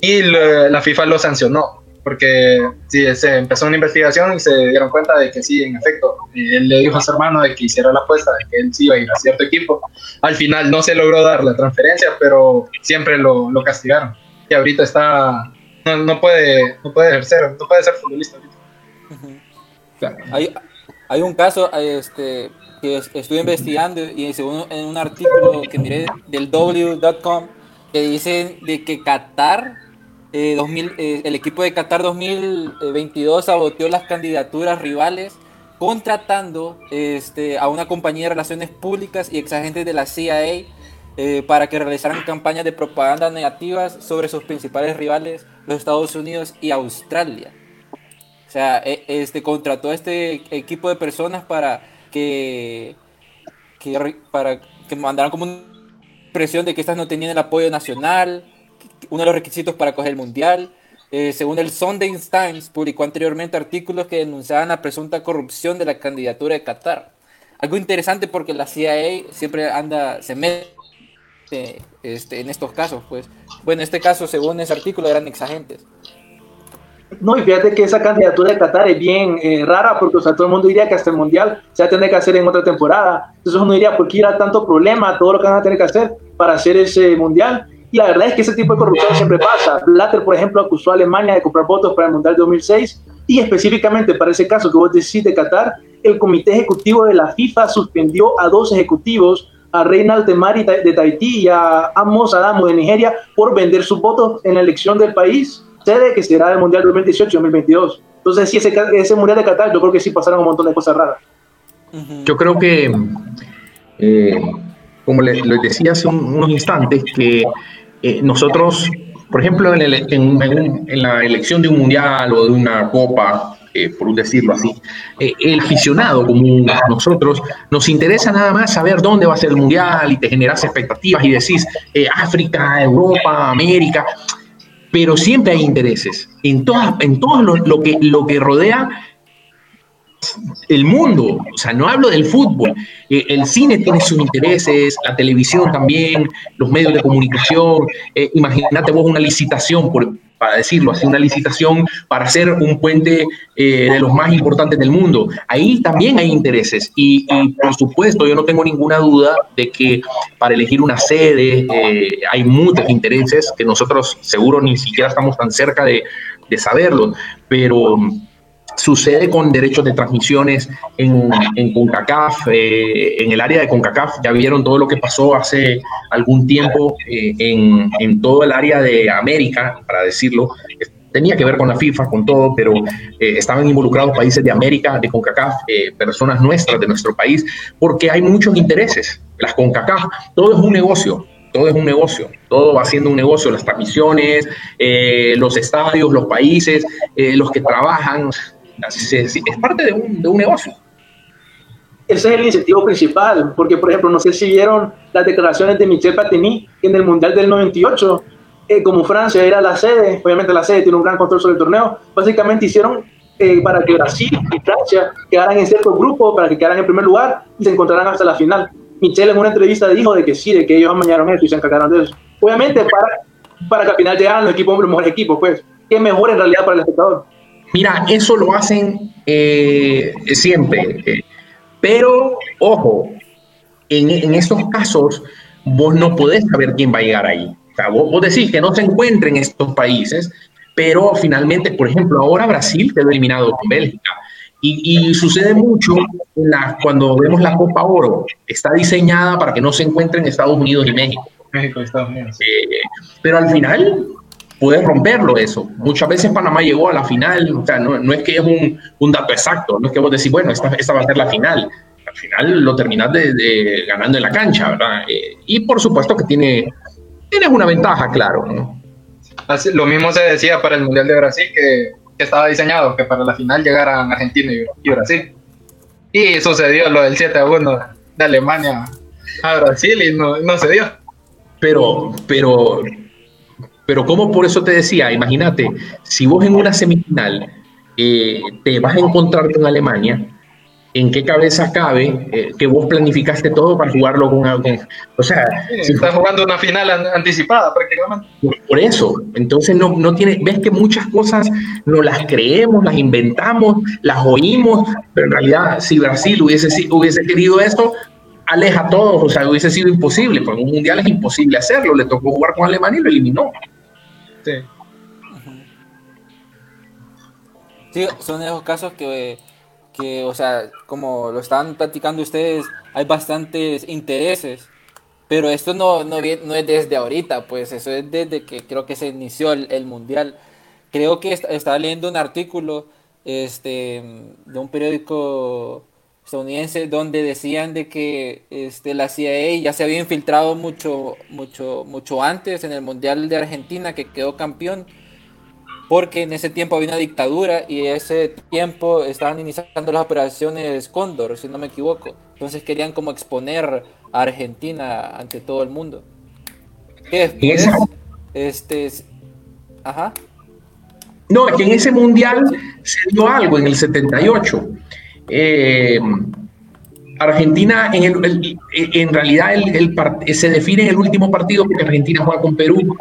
S4: Y la FIFA lo sancionó, porque sí, se empezó una investigación y se dieron cuenta de que sí, en efecto, eh, él le dijo a su hermano de que hiciera la apuesta, de que él sí iba a ir a cierto equipo. Al final no se logró dar la transferencia, pero siempre lo, lo castigaron. Y ahorita está, no, no puede, no puede ejercer, no puede ser futbolista ahorita.
S1: Hay, hay un caso este, que es- estuve investigando y según en un artículo que miré del W.com que dicen de que Qatar, eh, 2000, eh, el equipo de Qatar 2022 saboteó las candidaturas rivales contratando este, a una compañía de relaciones públicas y exagentes de la CIA eh, para que realizaran campañas de propaganda negativas sobre sus principales rivales, los Estados Unidos y Australia. O sea, e- este contrató a este equipo de personas para que, que para que mandaran como una impresión de que estas no tenían el apoyo nacional, uno de los requisitos para coger el mundial. Eh, según el Sunday Times, publicó anteriormente artículos que denunciaban la presunta corrupción de la candidatura de Qatar. Algo interesante porque la CIA siempre anda, se mete este, en estos casos, pues. Bueno, en este caso, según ese artículo, eran exagentes.
S2: No, y fíjate que esa candidatura de Qatar es bien eh, rara porque o sea, todo el mundo diría que hasta el Mundial se va a tener que hacer en otra temporada. Entonces uno diría, ¿por qué ir a tanto problema, todo lo que van a tener que hacer para hacer ese Mundial? Y la verdad es que ese tipo de corrupción siempre pasa. Blatter, por ejemplo, acusó a Alemania de comprar votos para el Mundial 2006 y específicamente para ese caso que vos decís de Qatar, el Comité Ejecutivo de la FIFA suspendió a dos ejecutivos, a Reinald Temari de Tahití y a Amos Adamo de Nigeria, por vender sus votos en la elección del país, sede que será el Mundial 2018-2022. Entonces, sí, ese, ese Mundial de Qatar, yo creo que sí pasaron un montón de cosas raras.
S3: Yo creo que, eh, como les, les decía hace un- unos instantes, que eh, nosotros, por ejemplo, en, la elección de un mundial o de una copa, eh, por decirlo así, eh, el aficionado como nosotros, nos interesa nada más saber dónde va a ser el mundial y te generas expectativas y decís África, Europa, América, pero siempre hay intereses. En, todas, en todo lo que, lo que rodea el mundo, o sea, no hablo del fútbol. Eh, el cine tiene sus intereses, la televisión también, los medios de comunicación. Eh, Imagínate vos una licitación, por, para decirlo así, una licitación para hacer un puente eh, de los más importantes del mundo. Ahí también hay intereses y, y, por supuesto yo no tengo ninguna duda de que para elegir una sede eh, hay muchos intereses que nosotros seguro ni siquiera estamos tan cerca de, de saberlo, pero sucede con derechos de transmisiones en, en CONCACAF, eh, en el área de CONCACAF, ya vieron todo lo que pasó hace algún tiempo eh, en, en, todo el área de América, para decirlo, tenía que ver con la FIFA, con todo, pero eh, estaban involucrados países de América, de CONCACAF, personas nuestras de nuestro país, porque hay muchos intereses. Las CONCACAF, todo es un negocio, todo es un negocio, todo va siendo un negocio, las transmisiones, los estadios, los países, los que trabajan, es, parte de un, de un, negocio.
S2: Ese es el incentivo principal, porque por ejemplo, no sé si vieron las declaraciones de Michel Platini en el Mundial del 98, eh, como Francia era la sede, obviamente la sede tiene un gran control sobre el torneo, básicamente hicieron eh, para que Brasil y Francia quedaran en cierto grupo, para que quedaran en primer lugar y se encontraran hasta la final. Michel en una entrevista dijo de que sí, de que ellos amañaron eso y se encargaron de eso. Obviamente para, para que al final llegaran los equipos, los mejores equipos, pues, que mejor en realidad para el espectador.
S3: Mira, eso lo hacen eh, siempre, eh, pero ojo, en, en, estos casos vos no podés saber quién va a llegar ahí. O sea, vos, vos decís que no se encuentra en estos países, pero finalmente, por ejemplo, ahora Brasil quedó eliminado con Bélgica. Y, y sucede mucho la, cuando vemos la Copa Oro. Está diseñada para que no se encuentre en Estados Unidos y México.
S4: México y Estados Unidos.
S3: Eh, pero al final puedes romperlo eso. Muchas veces Panamá llegó a la final, o sea, no, no es que es un, un, dato exacto, no es que vos decís, bueno, esta, esta va a ser la final. Al final lo terminás de, de, ganando en la cancha, ¿verdad? Eh, y por supuesto que tiene, tienes una ventaja, claro, ¿no?
S4: Así, lo mismo se decía para el Mundial de Brasil, que, que estaba diseñado que para la final llegaran Argentina y, y Brasil. Y sucedió lo del 7 a 1 de Alemania a Brasil y no, no se dio.
S3: Pero, pero pero como por eso te decía, imagínate, si vos en una semifinal eh, te vas a encontrar con Alemania, ¿en qué cabeza cabe eh, que vos planificaste todo para jugarlo con alguien? O sea,
S4: sí, si estás jugando una final an anticipada prácticamente.
S3: Por eso, entonces no, no tiene, ves que muchas cosas no las creemos, las inventamos, las oímos, pero en realidad si Brasil hubiese, hubiese querido esto, aleja a todos, o sea, hubiese sido imposible, porque un mundial es imposible hacerlo, le tocó jugar con Alemania y lo eliminó.
S4: Sí.
S1: Sí, son esos casos que que, o sea, como lo estaban platicando ustedes, hay bastantes intereses, pero esto no, no, no es desde ahorita, pues eso es desde que creo que se inició el, el mundial. Creo que est- estaba leyendo un artículo este, de un periódico donde decían de que este, la CIA ya se había infiltrado mucho, mucho, mucho antes en el mundial de Argentina que quedó campeón porque en ese tiempo había una dictadura y ese tiempo estaban iniciando las operaciones Cóndor, si no me equivoco. Entonces querían como exponer a Argentina ante todo el mundo. Que después, este, es- ajá,
S3: No, es que en ese mundial se dio algo en el 78. Eh, Argentina, en, el- el- en realidad, el, se define en el último partido porque Argentina juega con Perú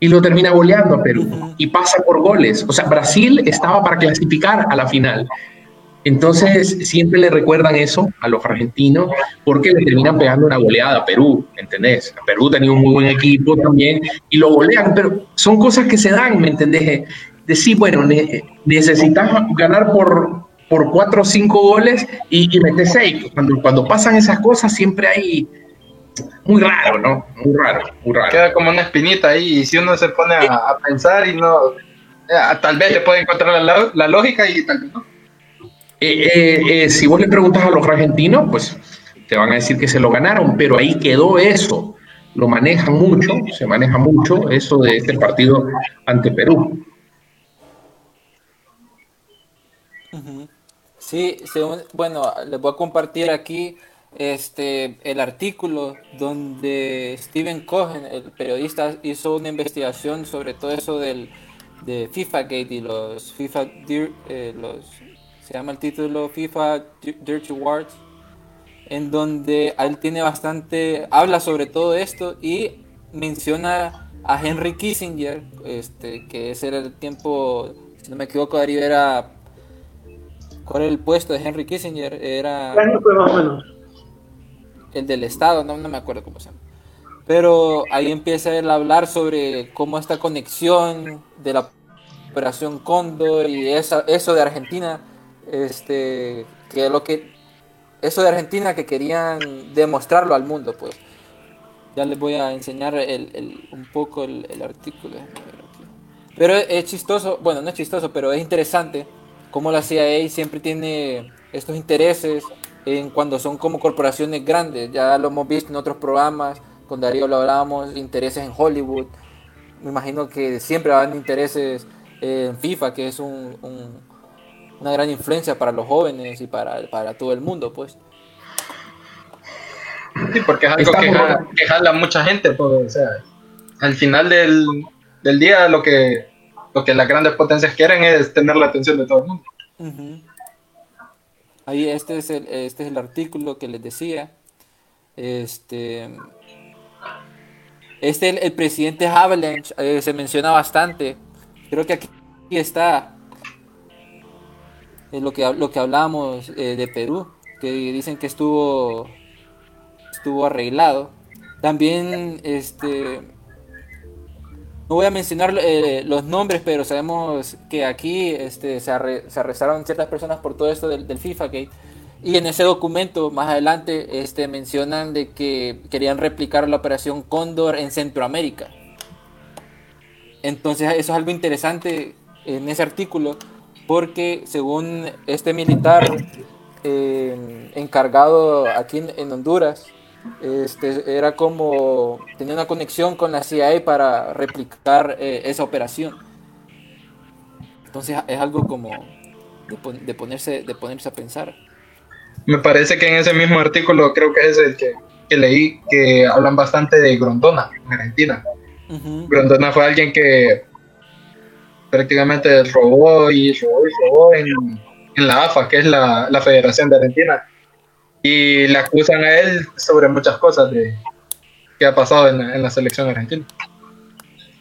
S3: y lo termina goleando a Perú y pasa por goles. O sea, Brasil estaba para clasificar a la final. Entonces, siempre le recuerdan eso a los argentinos porque le terminan pegando una goleada a Perú, ¿entendés? Perú tenía un muy buen equipo también y lo golean, pero son cosas que se dan, ¿me entendés? Decir, bueno, ne- necesitas ganar por, por cuatro o cinco goles y, y meter seis. Cuando, cuando pasan esas cosas siempre hay... Muy raro, ¿no? Muy raro, muy raro.
S4: Queda como una espinita ahí y si uno se pone a, a pensar y no... eh, tal vez le puede encontrar la, la lógica y tal vez no.
S3: Eh, eh, eh, si vos le preguntas a los argentinos, pues te van a decir que se lo ganaron, pero ahí quedó eso. Lo manejan mucho, se maneja mucho eso de este partido ante Perú.
S1: Sí, según- bueno, les voy a compartir aquí este el artículo donde Steven Cohen, el periodista, hizo una investigación sobre todo eso del de FIFA Gate y los FIFA Dir- eh, los se llama el título FIFA Dir- Dirty Awards en donde él tiene bastante habla sobre todo esto y menciona a Henry Kissinger, este que ese era el tiempo, si no me equivoco, Darío era ¿Cuál era el puesto de Henry Kissinger? Era
S2: ¿Qué año fue más o menos?
S1: el del Estado, no, no me acuerdo cómo se llama. Pero ahí empieza él a hablar sobre cómo esta conexión de la Operación Cóndor y esa, eso de Argentina, este, que lo que, eso de Argentina que querían demostrarlo al mundo, pues. Ya les voy a enseñar el, el- un poco el, el artículo. Pero es chistoso, bueno, no es chistoso, pero es interesante cómo la CIA siempre tiene estos intereses en cuando son como corporaciones grandes. Ya lo hemos visto en otros programas, con Darío lo hablábamos, intereses en Hollywood. Me imagino que siempre van intereses en FIFA, que es un- un- una gran influencia para los jóvenes y para, para todo el mundo, pues.
S4: Sí, porque es algo que jala, que jala a mucha gente. pues, o sea, al final del, del día lo que, lo que las grandes potencias quieren es tener la atención de todo el mundo.
S1: Ahí este es el, este es el artículo que les decía. Este, este el, presidente Avalanche eh, se menciona bastante. Creo que aquí, está eh, lo que lo que hablábamos eh, de Perú, que dicen que estuvo estuvo arreglado. También este no voy a mencionar eh, los nombres, pero sabemos que aquí este, se, arre- arrestaron ciertas personas por todo esto del, FIFA Gate. Y en ese documento, más adelante, este, mencionan de que querían replicar la operación Cóndor en Centroamérica. Entonces, eso es algo interesante en ese artículo, porque según este militar eh, encargado aquí en Honduras, este, era como tenía una conexión con la CIA para replicar eh, esa operación. Entonces es algo como de, pon- de ponerse de ponerse a pensar.
S4: Me parece que en ese mismo artículo, creo que es el que, que leí, que hablan bastante de Grondona, en Argentina. Grondona fue alguien que prácticamente robó y robó y robó en, en la AFA, que es la, la Federación de Argentina. Y le acusan a él sobre muchas cosas de, que ha pasado en la, en la selección argentina.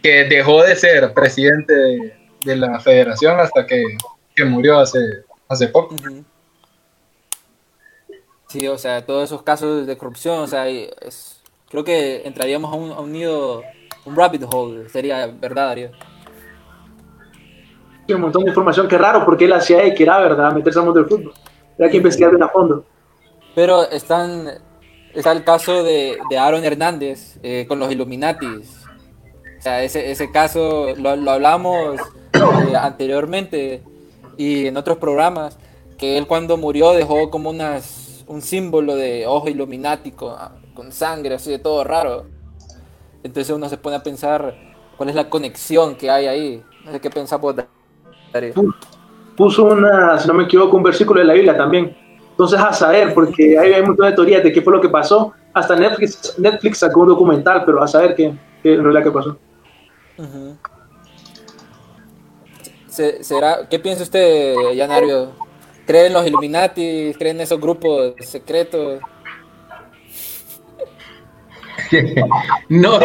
S4: Que dejó de ser presidente de, de la federación hasta que, que murió hace, hace poco.
S1: Sí, o sea, todos esos casos de corrupción, o sea, es- creo que entraríamos a un, a un nido, un rabbit hole, sería verdad, Darío.
S2: un montón de información. Qué raro, porque él hacía que era verdad, meterse al mundo del fútbol. Hay que investigar bien a fondo.
S1: Pero están, está el caso de, de Aaron Hernández eh, con los Illuminatis. O sea, ese, ese caso lo, lo hablamos eh, anteriormente y en otros programas, que él cuando murió dejó como unas, un símbolo de ojo iluminático, con sangre, así de todo raro. Entonces uno se pone a pensar cuál es la conexión que hay ahí. No sé qué pensamos, Darío.
S2: Puso una, si no me equivoco, un versículo de la Biblia también. Entonces, a saber, porque hay, hay un montón de teorías de qué fue lo que pasó. Hasta Netflix, Netflix sacó un documental, pero a saber qué, qué en realidad qué pasó.
S1: Se- ¿Será, ¿Qué piensa usted, Yanario? ¿Cree en los Illuminati? ¿Cree en esos grupos secretos?
S3: No,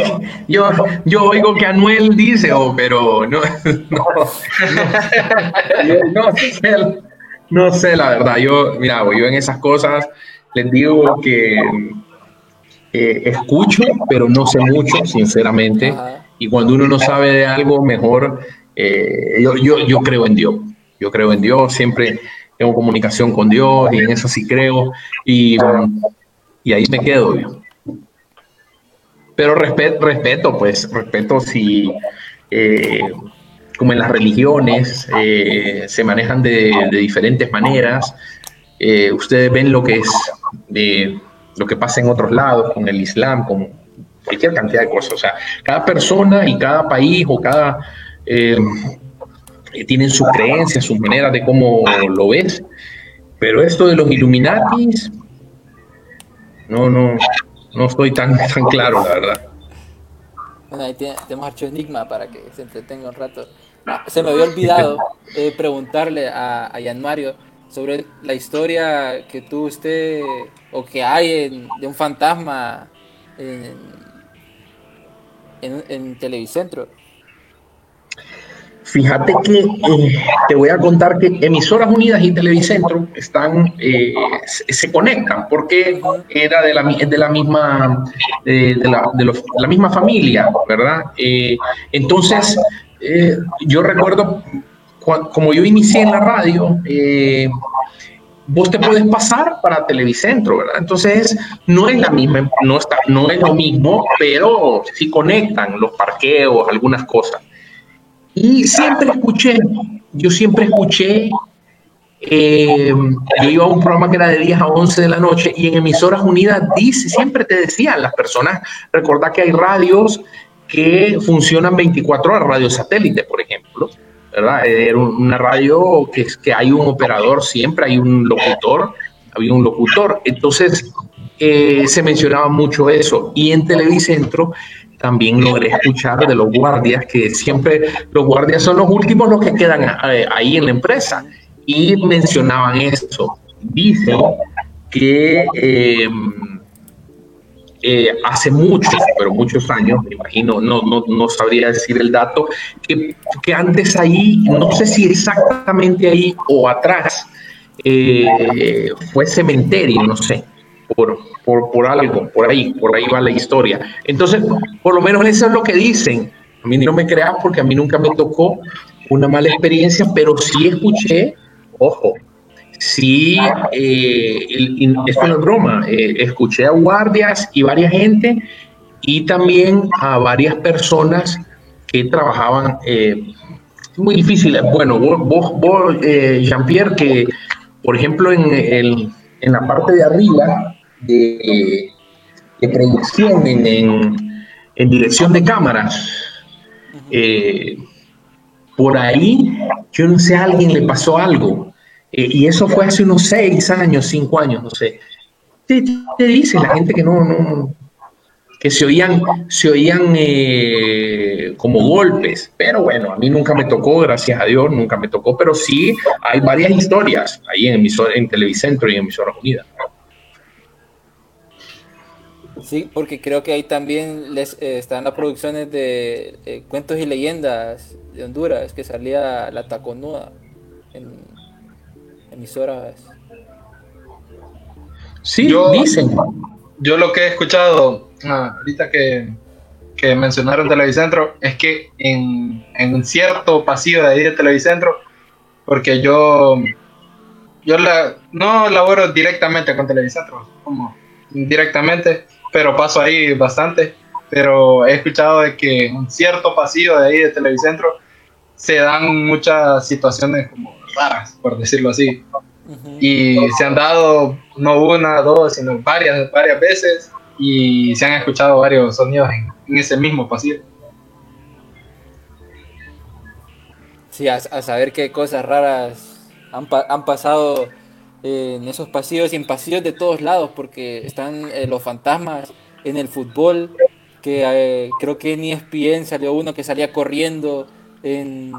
S3: yo, yo oigo que Anuel dice, oh, pero no, no, no, no sé, no sé la verdad. Yo, mira, yo en esas cosas les digo que eh, escucho, pero no sé mucho, sinceramente. Y cuando uno no sabe de algo, mejor, eh, yo, yo, yo creo en Dios. Yo creo en Dios, siempre tengo comunicación con Dios y en eso sí creo. Y, y ahí me quedo. yo. Pero respeto, respeto, pues, respeto si, eh, como en las religiones, eh, se manejan de, diferentes maneras. Eh, ustedes ven lo que es de lo que pasa en otros lados con el Islam, con cualquier cantidad de cosas. O sea, cada persona y cada país o cada eh, tienen sus creencias, sus maneras de cómo lo ves. Pero esto de los Illuminatis, no, no, no estoy tan, tan claro, la verdad.
S1: Bueno, ahí tenemos Archivo Enigma para que se entretenga un rato. Se me había olvidado eh, preguntarle a, a Yan Mario sobre la historia que tuvo usted o que hay en- de un fantasma en, en, en Televicentro.
S3: Fíjate que eh, te voy a contar que Emisoras Unidas y Televicentro están, eh, se, se conectan porque era de la, de la misma, de, la, de los- la misma familia, ¿verdad? Eh, entonces, eh, yo recuerdo, cua- como yo inicié en la radio, eh, vos te puedes pasar para Televicentro, ¿verdad? Entonces, no es la misma, no, está, no es lo mismo, pero sí conectan los parqueos, algunas cosas. Y siempre escuché, yo siempre escuché, eh, yo iba a un programa que era de 10 a 11 de la noche y en emisoras unidas dice, siempre te decían las personas, recordad que hay radios que funcionan 24 horas, radio satélite, por ejemplo, ¿verdad? Era un- una radio que, es- que hay un operador siempre, hay un locutor, había un locutor. Entonces, eh, se mencionaba mucho eso. Y en Televicentro también logré escuchar de los guardias, que siempre los guardias son los últimos los que quedan eh, ahí en la empresa. Y mencionaban eso. Dicen que eh, eh, hace muchos, pero muchos años, me imagino, no, no, no sabría decir el dato, que, antes ahí, no sé si exactamente ahí o atrás, eh, fue cementerio, no sé, por, por, por algo, por ahí, por ahí va la historia. Entonces, por lo menos eso es lo que dicen. A mí no me creas porque a mí nunca me tocó una mala experiencia, pero sí escuché, ojo, sí, eh, el- esto no es broma, eh, escuché a guardias y varias gente y también a varias personas que trabajaban, eh, muy difícil, bueno, vos, eh, Jean-Pierre, que por ejemplo en, el, en la parte de arriba de, de producción, en, en, en dirección de cámaras, eh, por ahí, yo no sé, a alguien le pasó algo. Eh, y eso fue hace unos seis años, cinco años, no sé. Te, te dice la gente que no, no, que se oían, se oían eh, como golpes, pero bueno, a mí nunca me tocó, gracias a Dios, nunca me tocó, pero sí hay varias historias ahí en, emisor, en Televicentro y en Emisoras Unidas.
S1: Sí, porque creo que ahí también les, eh, están las producciones de eh, cuentos y leyendas de Honduras, que salía La Taconuda en emisoras.
S3: Sí,
S4: Yo-
S3: dicen.
S4: Yo lo que he escuchado, ah, ahorita que, que mencionaron Televicentro es que en, en un cierto pasillo de ahí de Televicentro, porque yo, yo la, no laboro directamente con Televicentro, como directamente, pero paso ahí bastante. Pero he escuchado de que en un cierto pasillo de ahí de Televicentro se dan muchas situaciones como raras, por decirlo así. Y se han dado no una, dos, sino varias, varias veces y se han escuchado varios sonidos en, ese mismo pasillo.
S1: Sí, a, saber qué cosas raras han, han pasado en esos pasillos y en pasillos de todos lados, porque están eh, los fantasmas en el fútbol, que eh, creo que en ESPN salió uno que salía corriendo en,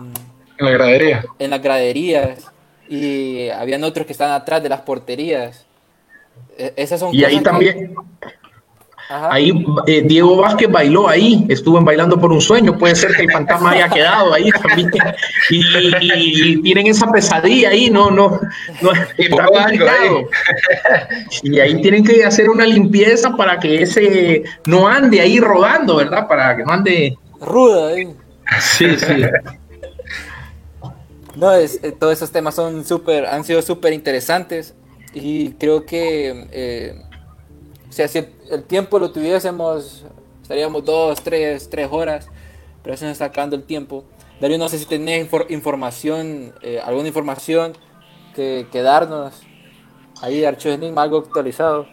S4: en la gradería.
S1: En las graderías. Y habían otros que estaban atrás de las porterías. E, esas son
S3: y ahí también, Ahí eh, Diego Vázquez bailó ahí, estuvo bailando por un sueño, puede ser que el fantasma haya quedado ahí también. Y, tienen esa pesadilla ahí, no, no, no está complicado. Y ahí tienen que hacer una limpieza para que ese no ande ahí rodando, ¿verdad? Para que no ande
S1: ruda ahí.
S3: Sí, sí.
S1: No, es, eh, todos esos temas son súper, han sido súper interesantes y creo que eh, o sea, si el, tiempo lo tuviésemos, estaríamos dos, tres, tres horas, pero se nos está acabando el tiempo. Darío, no sé si tenés información, eh, alguna información que, darnos ahí de Enigma, algo actualizado.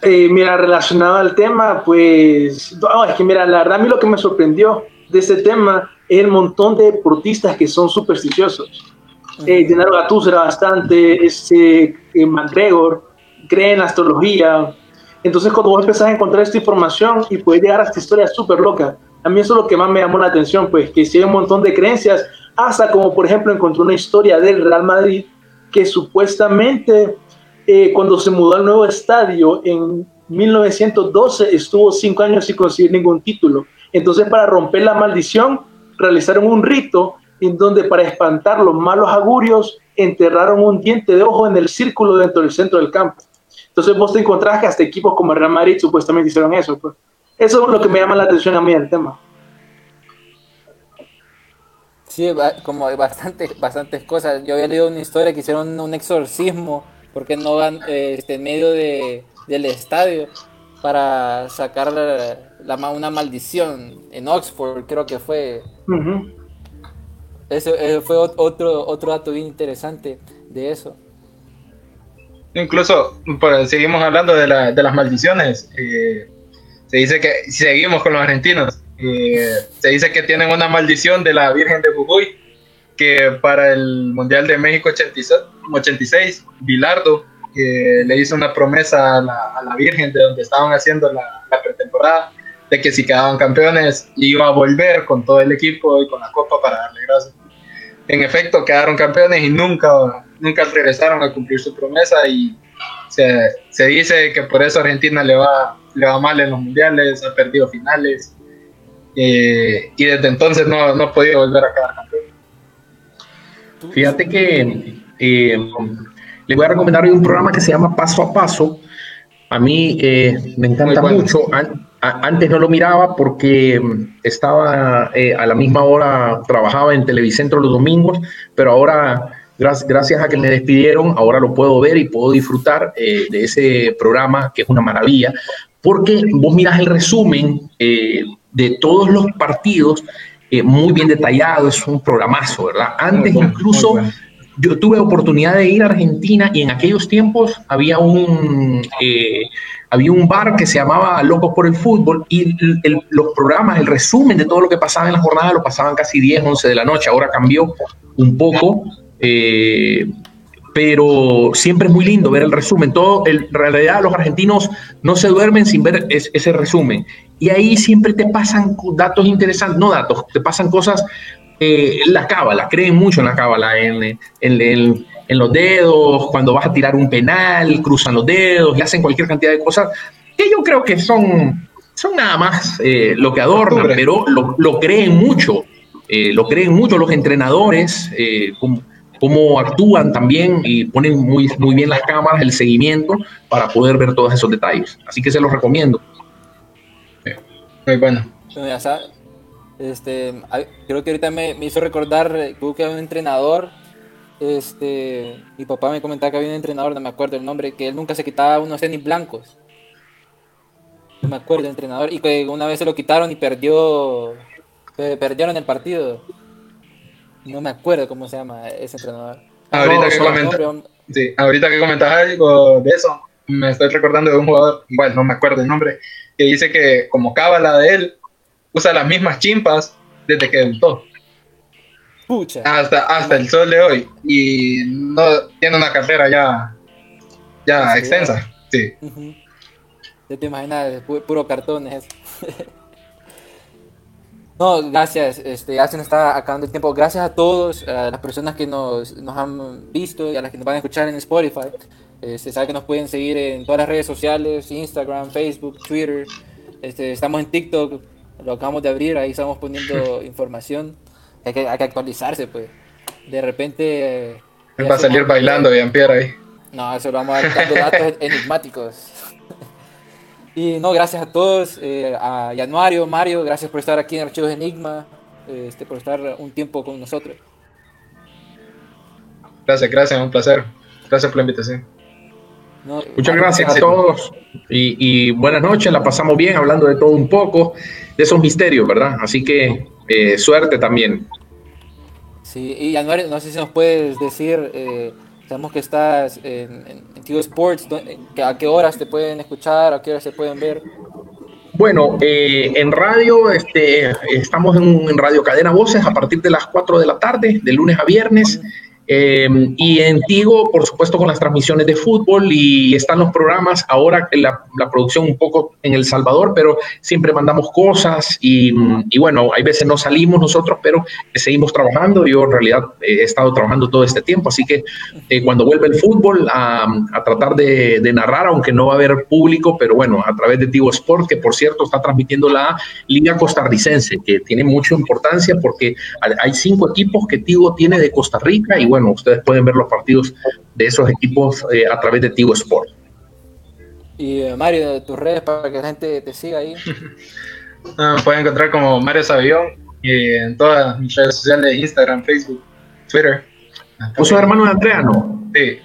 S2: Eh, mira, relacionado al tema, pues, es que mira, la verdad a mí lo que me sorprendió de este tema es el montón de deportistas que son supersticiosos. Eh, Gennaro Gattuso era bastante, este, eh, McGregor, cree en la astrología. Entonces, cuando vos empezás a encontrar esta información y puedes llegar a esta historia súper loca, a mí eso es lo que más me llamó la atención, pues que si hay un montón de creencias, hasta como por ejemplo encontré una historia del Real Madrid que supuestamente eh, cuando se mudó al nuevo estadio en 1912 estuvo cinco años sin conseguir ningún título. Entonces, para romper la maldición, realizaron un rito en donde para espantar los malos augurios enterraron un diente de ojo en el círculo dentro del centro del campo. Entonces vos te encontrás que hasta equipos como Real Madrid supuestamente hicieron eso. Pues. Eso es lo que me llama la atención a mí del tema.
S1: Sí, como bastantes, bastantes cosas. Yo había leído una historia que hicieron un exorcismo porque no van eh, este, en medio de, del estadio para sacar la, una maldición en Oxford, creo que fue. Eso, fue otro, otro dato bien interesante de eso.
S4: Incluso, pues, seguimos hablando de, la, de las maldiciones. Eh, se dice que, si seguimos con los argentinos, eh, se dice que tienen una maldición de la Virgen de Jujuy, que para el Mundial de México 86, 86 Bilardo le hizo una promesa a la, Virgen de donde estaban haciendo la, la, pretemporada, de que si quedaban campeones iba a volver con todo el equipo y con la copa para darle gracias. En efecto, quedaron campeones y nunca nunca regresaron a cumplir su promesa y se, se, dice que por eso Argentina le va, le va mal en los mundiales, ha perdido finales eh, y desde entonces no, no ha podido volver a quedar campeón.
S3: Fíjate que eh, le voy a recomendar hoy un programa que se llama Paso a Paso. A mí eh, me encanta mucho. Antes no lo miraba porque estaba a la misma hora, trabajaba en Televicentro los domingos, pero ahora Gracias, a que me despidieron, ahora lo puedo ver y puedo disfrutar eh, de ese programa, que es una maravilla, porque vos miras el resumen eh, de todos los partidos, eh, muy bien detallado, es un programazo, ¿verdad? Antes incluso yo tuve oportunidad de ir a Argentina y en aquellos tiempos había un, había un bar que se llamaba Locos por el Fútbol y los programas, el resumen de todo lo que pasaba en la jornada lo pasaban casi 10, 11 de la noche, ahora cambió un poco eh, pero siempre es muy lindo ver el resumen. Todo, en realidad los argentinos no se duermen sin ver ese resumen. Y ahí siempre te pasan datos interesantes, no datos, te pasan cosas, eh, la cábala, creen mucho en la cábala, en, en, en, los dedos, cuando vas a tirar un penal, cruzan los dedos y hacen cualquier cantidad de cosas que yo creo que son, son nada más eh, lo que adornan, pero lo, lo, creen mucho, lo creen mucho los entrenadores. Como, cómo actúan también y ponen muy, muy bien las cámaras, el seguimiento para poder ver todos esos detalles. Así que se los recomiendo.
S4: Muy bueno.
S1: Bueno, ya sabes, este, creo que ahorita me, me hizo recordar eh, creo que había un entrenador. Este, mi papá me comentaba que había un entrenador, no me acuerdo el nombre, que él nunca se quitaba unos tenis blancos. No me acuerdo el entrenador. Y que una vez se lo quitaron y perdió. pe- Perdieron el partido. No me acuerdo cómo se llama ese entrenador.
S4: Ahorita
S1: No,
S4: que
S1: solo
S4: comenta-
S1: nombre,
S4: Sí, ahorita que comentas algo de eso, me estoy recordando de un jugador, bueno, no me acuerdo el nombre, que dice que como cábala de él, usa las mismas chimpas desde que debutó,
S1: Pucha.
S4: hasta, hasta el sol de hoy, y no tiene una carrera ya, ya
S1: Sí.
S4: extensa. Sí.
S1: Ya te imaginas, pu- puro cartones. no, gracias. Este, ya se nos está acabando el tiempo. Gracias a todos, a las personas que nos, nos han visto y a las que nos van a escuchar en Spotify. Este, sabe que nos pueden seguir en todas las redes sociales, Instagram, Facebook, Twitter. Este, estamos en TikTok, lo acabamos de abrir, ahí estamos poniendo información. Hay que, hay que actualizarse, pues. De repente... eh,
S4: él va a salir bailando Jean-Pierre ahí.
S1: no, eso lo vamos a dar dando datos enigmáticos. Y no, gracias a todos, eh, a Januario, Mario, gracias por estar aquí en Archivos Enigma, eh, este, por estar un tiempo con nosotros.
S4: Gracias, gracias, un placer. Gracias por la invitación.
S1: No,
S3: Muchas gracias a todos y, y buenas noches, la pasamos bien hablando de todo un poco, de esos misterios, ¿verdad? Así que eh, suerte también.
S1: Sí, y Januario, no sé si nos puedes decir, eh, sabemos que estás en, en, en Tigo Sports, ¿dó- que- ¿a qué horas te pueden escuchar, a qué horas se pueden ver?
S3: Bueno, eh, en radio, este, estamos en, en Radio Cadena Voces a partir de las 4 de la tarde, de lunes a viernes. Eh, y en Tigo, por supuesto, con las transmisiones de fútbol y están los programas. Ahora la, la producción un poco en El Salvador, pero siempre mandamos cosas y, y bueno, hay veces no salimos nosotros, pero seguimos trabajando. Yo en realidad he estado trabajando todo este tiempo, así que eh, cuando vuelve el fútbol a, a tratar de, de narrar, aunque no va a haber público, pero bueno, a través de Tigo Sport, que por cierto está transmitiendo la Liga Costarricense, que tiene mucha importancia porque hay cinco equipos que Tigo tiene de Costa Rica y bueno, ustedes pueden ver los partidos de esos equipos eh, a través de Tigo Sport.
S1: Y eh, Mario, tus redes para que la gente te siga ahí.
S4: Ah, me pueden encontrar como Mario Sabión en todas mis redes sociales, Instagram, Facebook, Twitter.
S3: ¿Vos sos hermano de Andrea, no?
S4: Sí,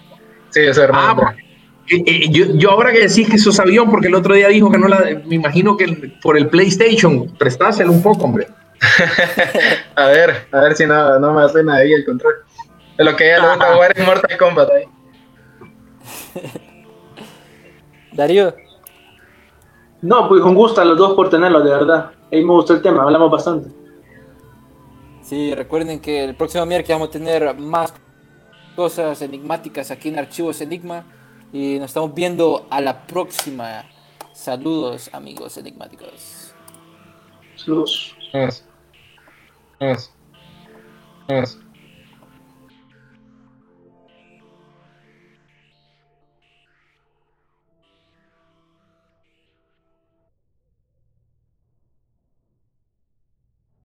S4: sí, yo soy hermano.
S3: Ah,
S4: de Andrea.
S3: bueno. Eh, eh, yo, yo ahora que decís que sos avión, porque el otro día dijo que no la. Me imagino que el- por el PlayStation, prestáselo un poco, hombre.
S4: A ver, a ver si no, no me suena ahí el control. De lo que ella le gusta jugar en Mortal Kombat ahí.
S1: Darío,
S2: No, pues con gusto a los dos por tenerlo, de verdad. Ahí me gustó el tema, hablamos bastante.
S1: Sí, recuerden que el próximo miércoles vamos a tener más cosas enigmáticas aquí en Archivos Enigma. Y nos estamos viendo a la próxima. Saludos, amigos enigmáticos.
S2: Saludos.
S4: Vamos. Vamos. Vamos.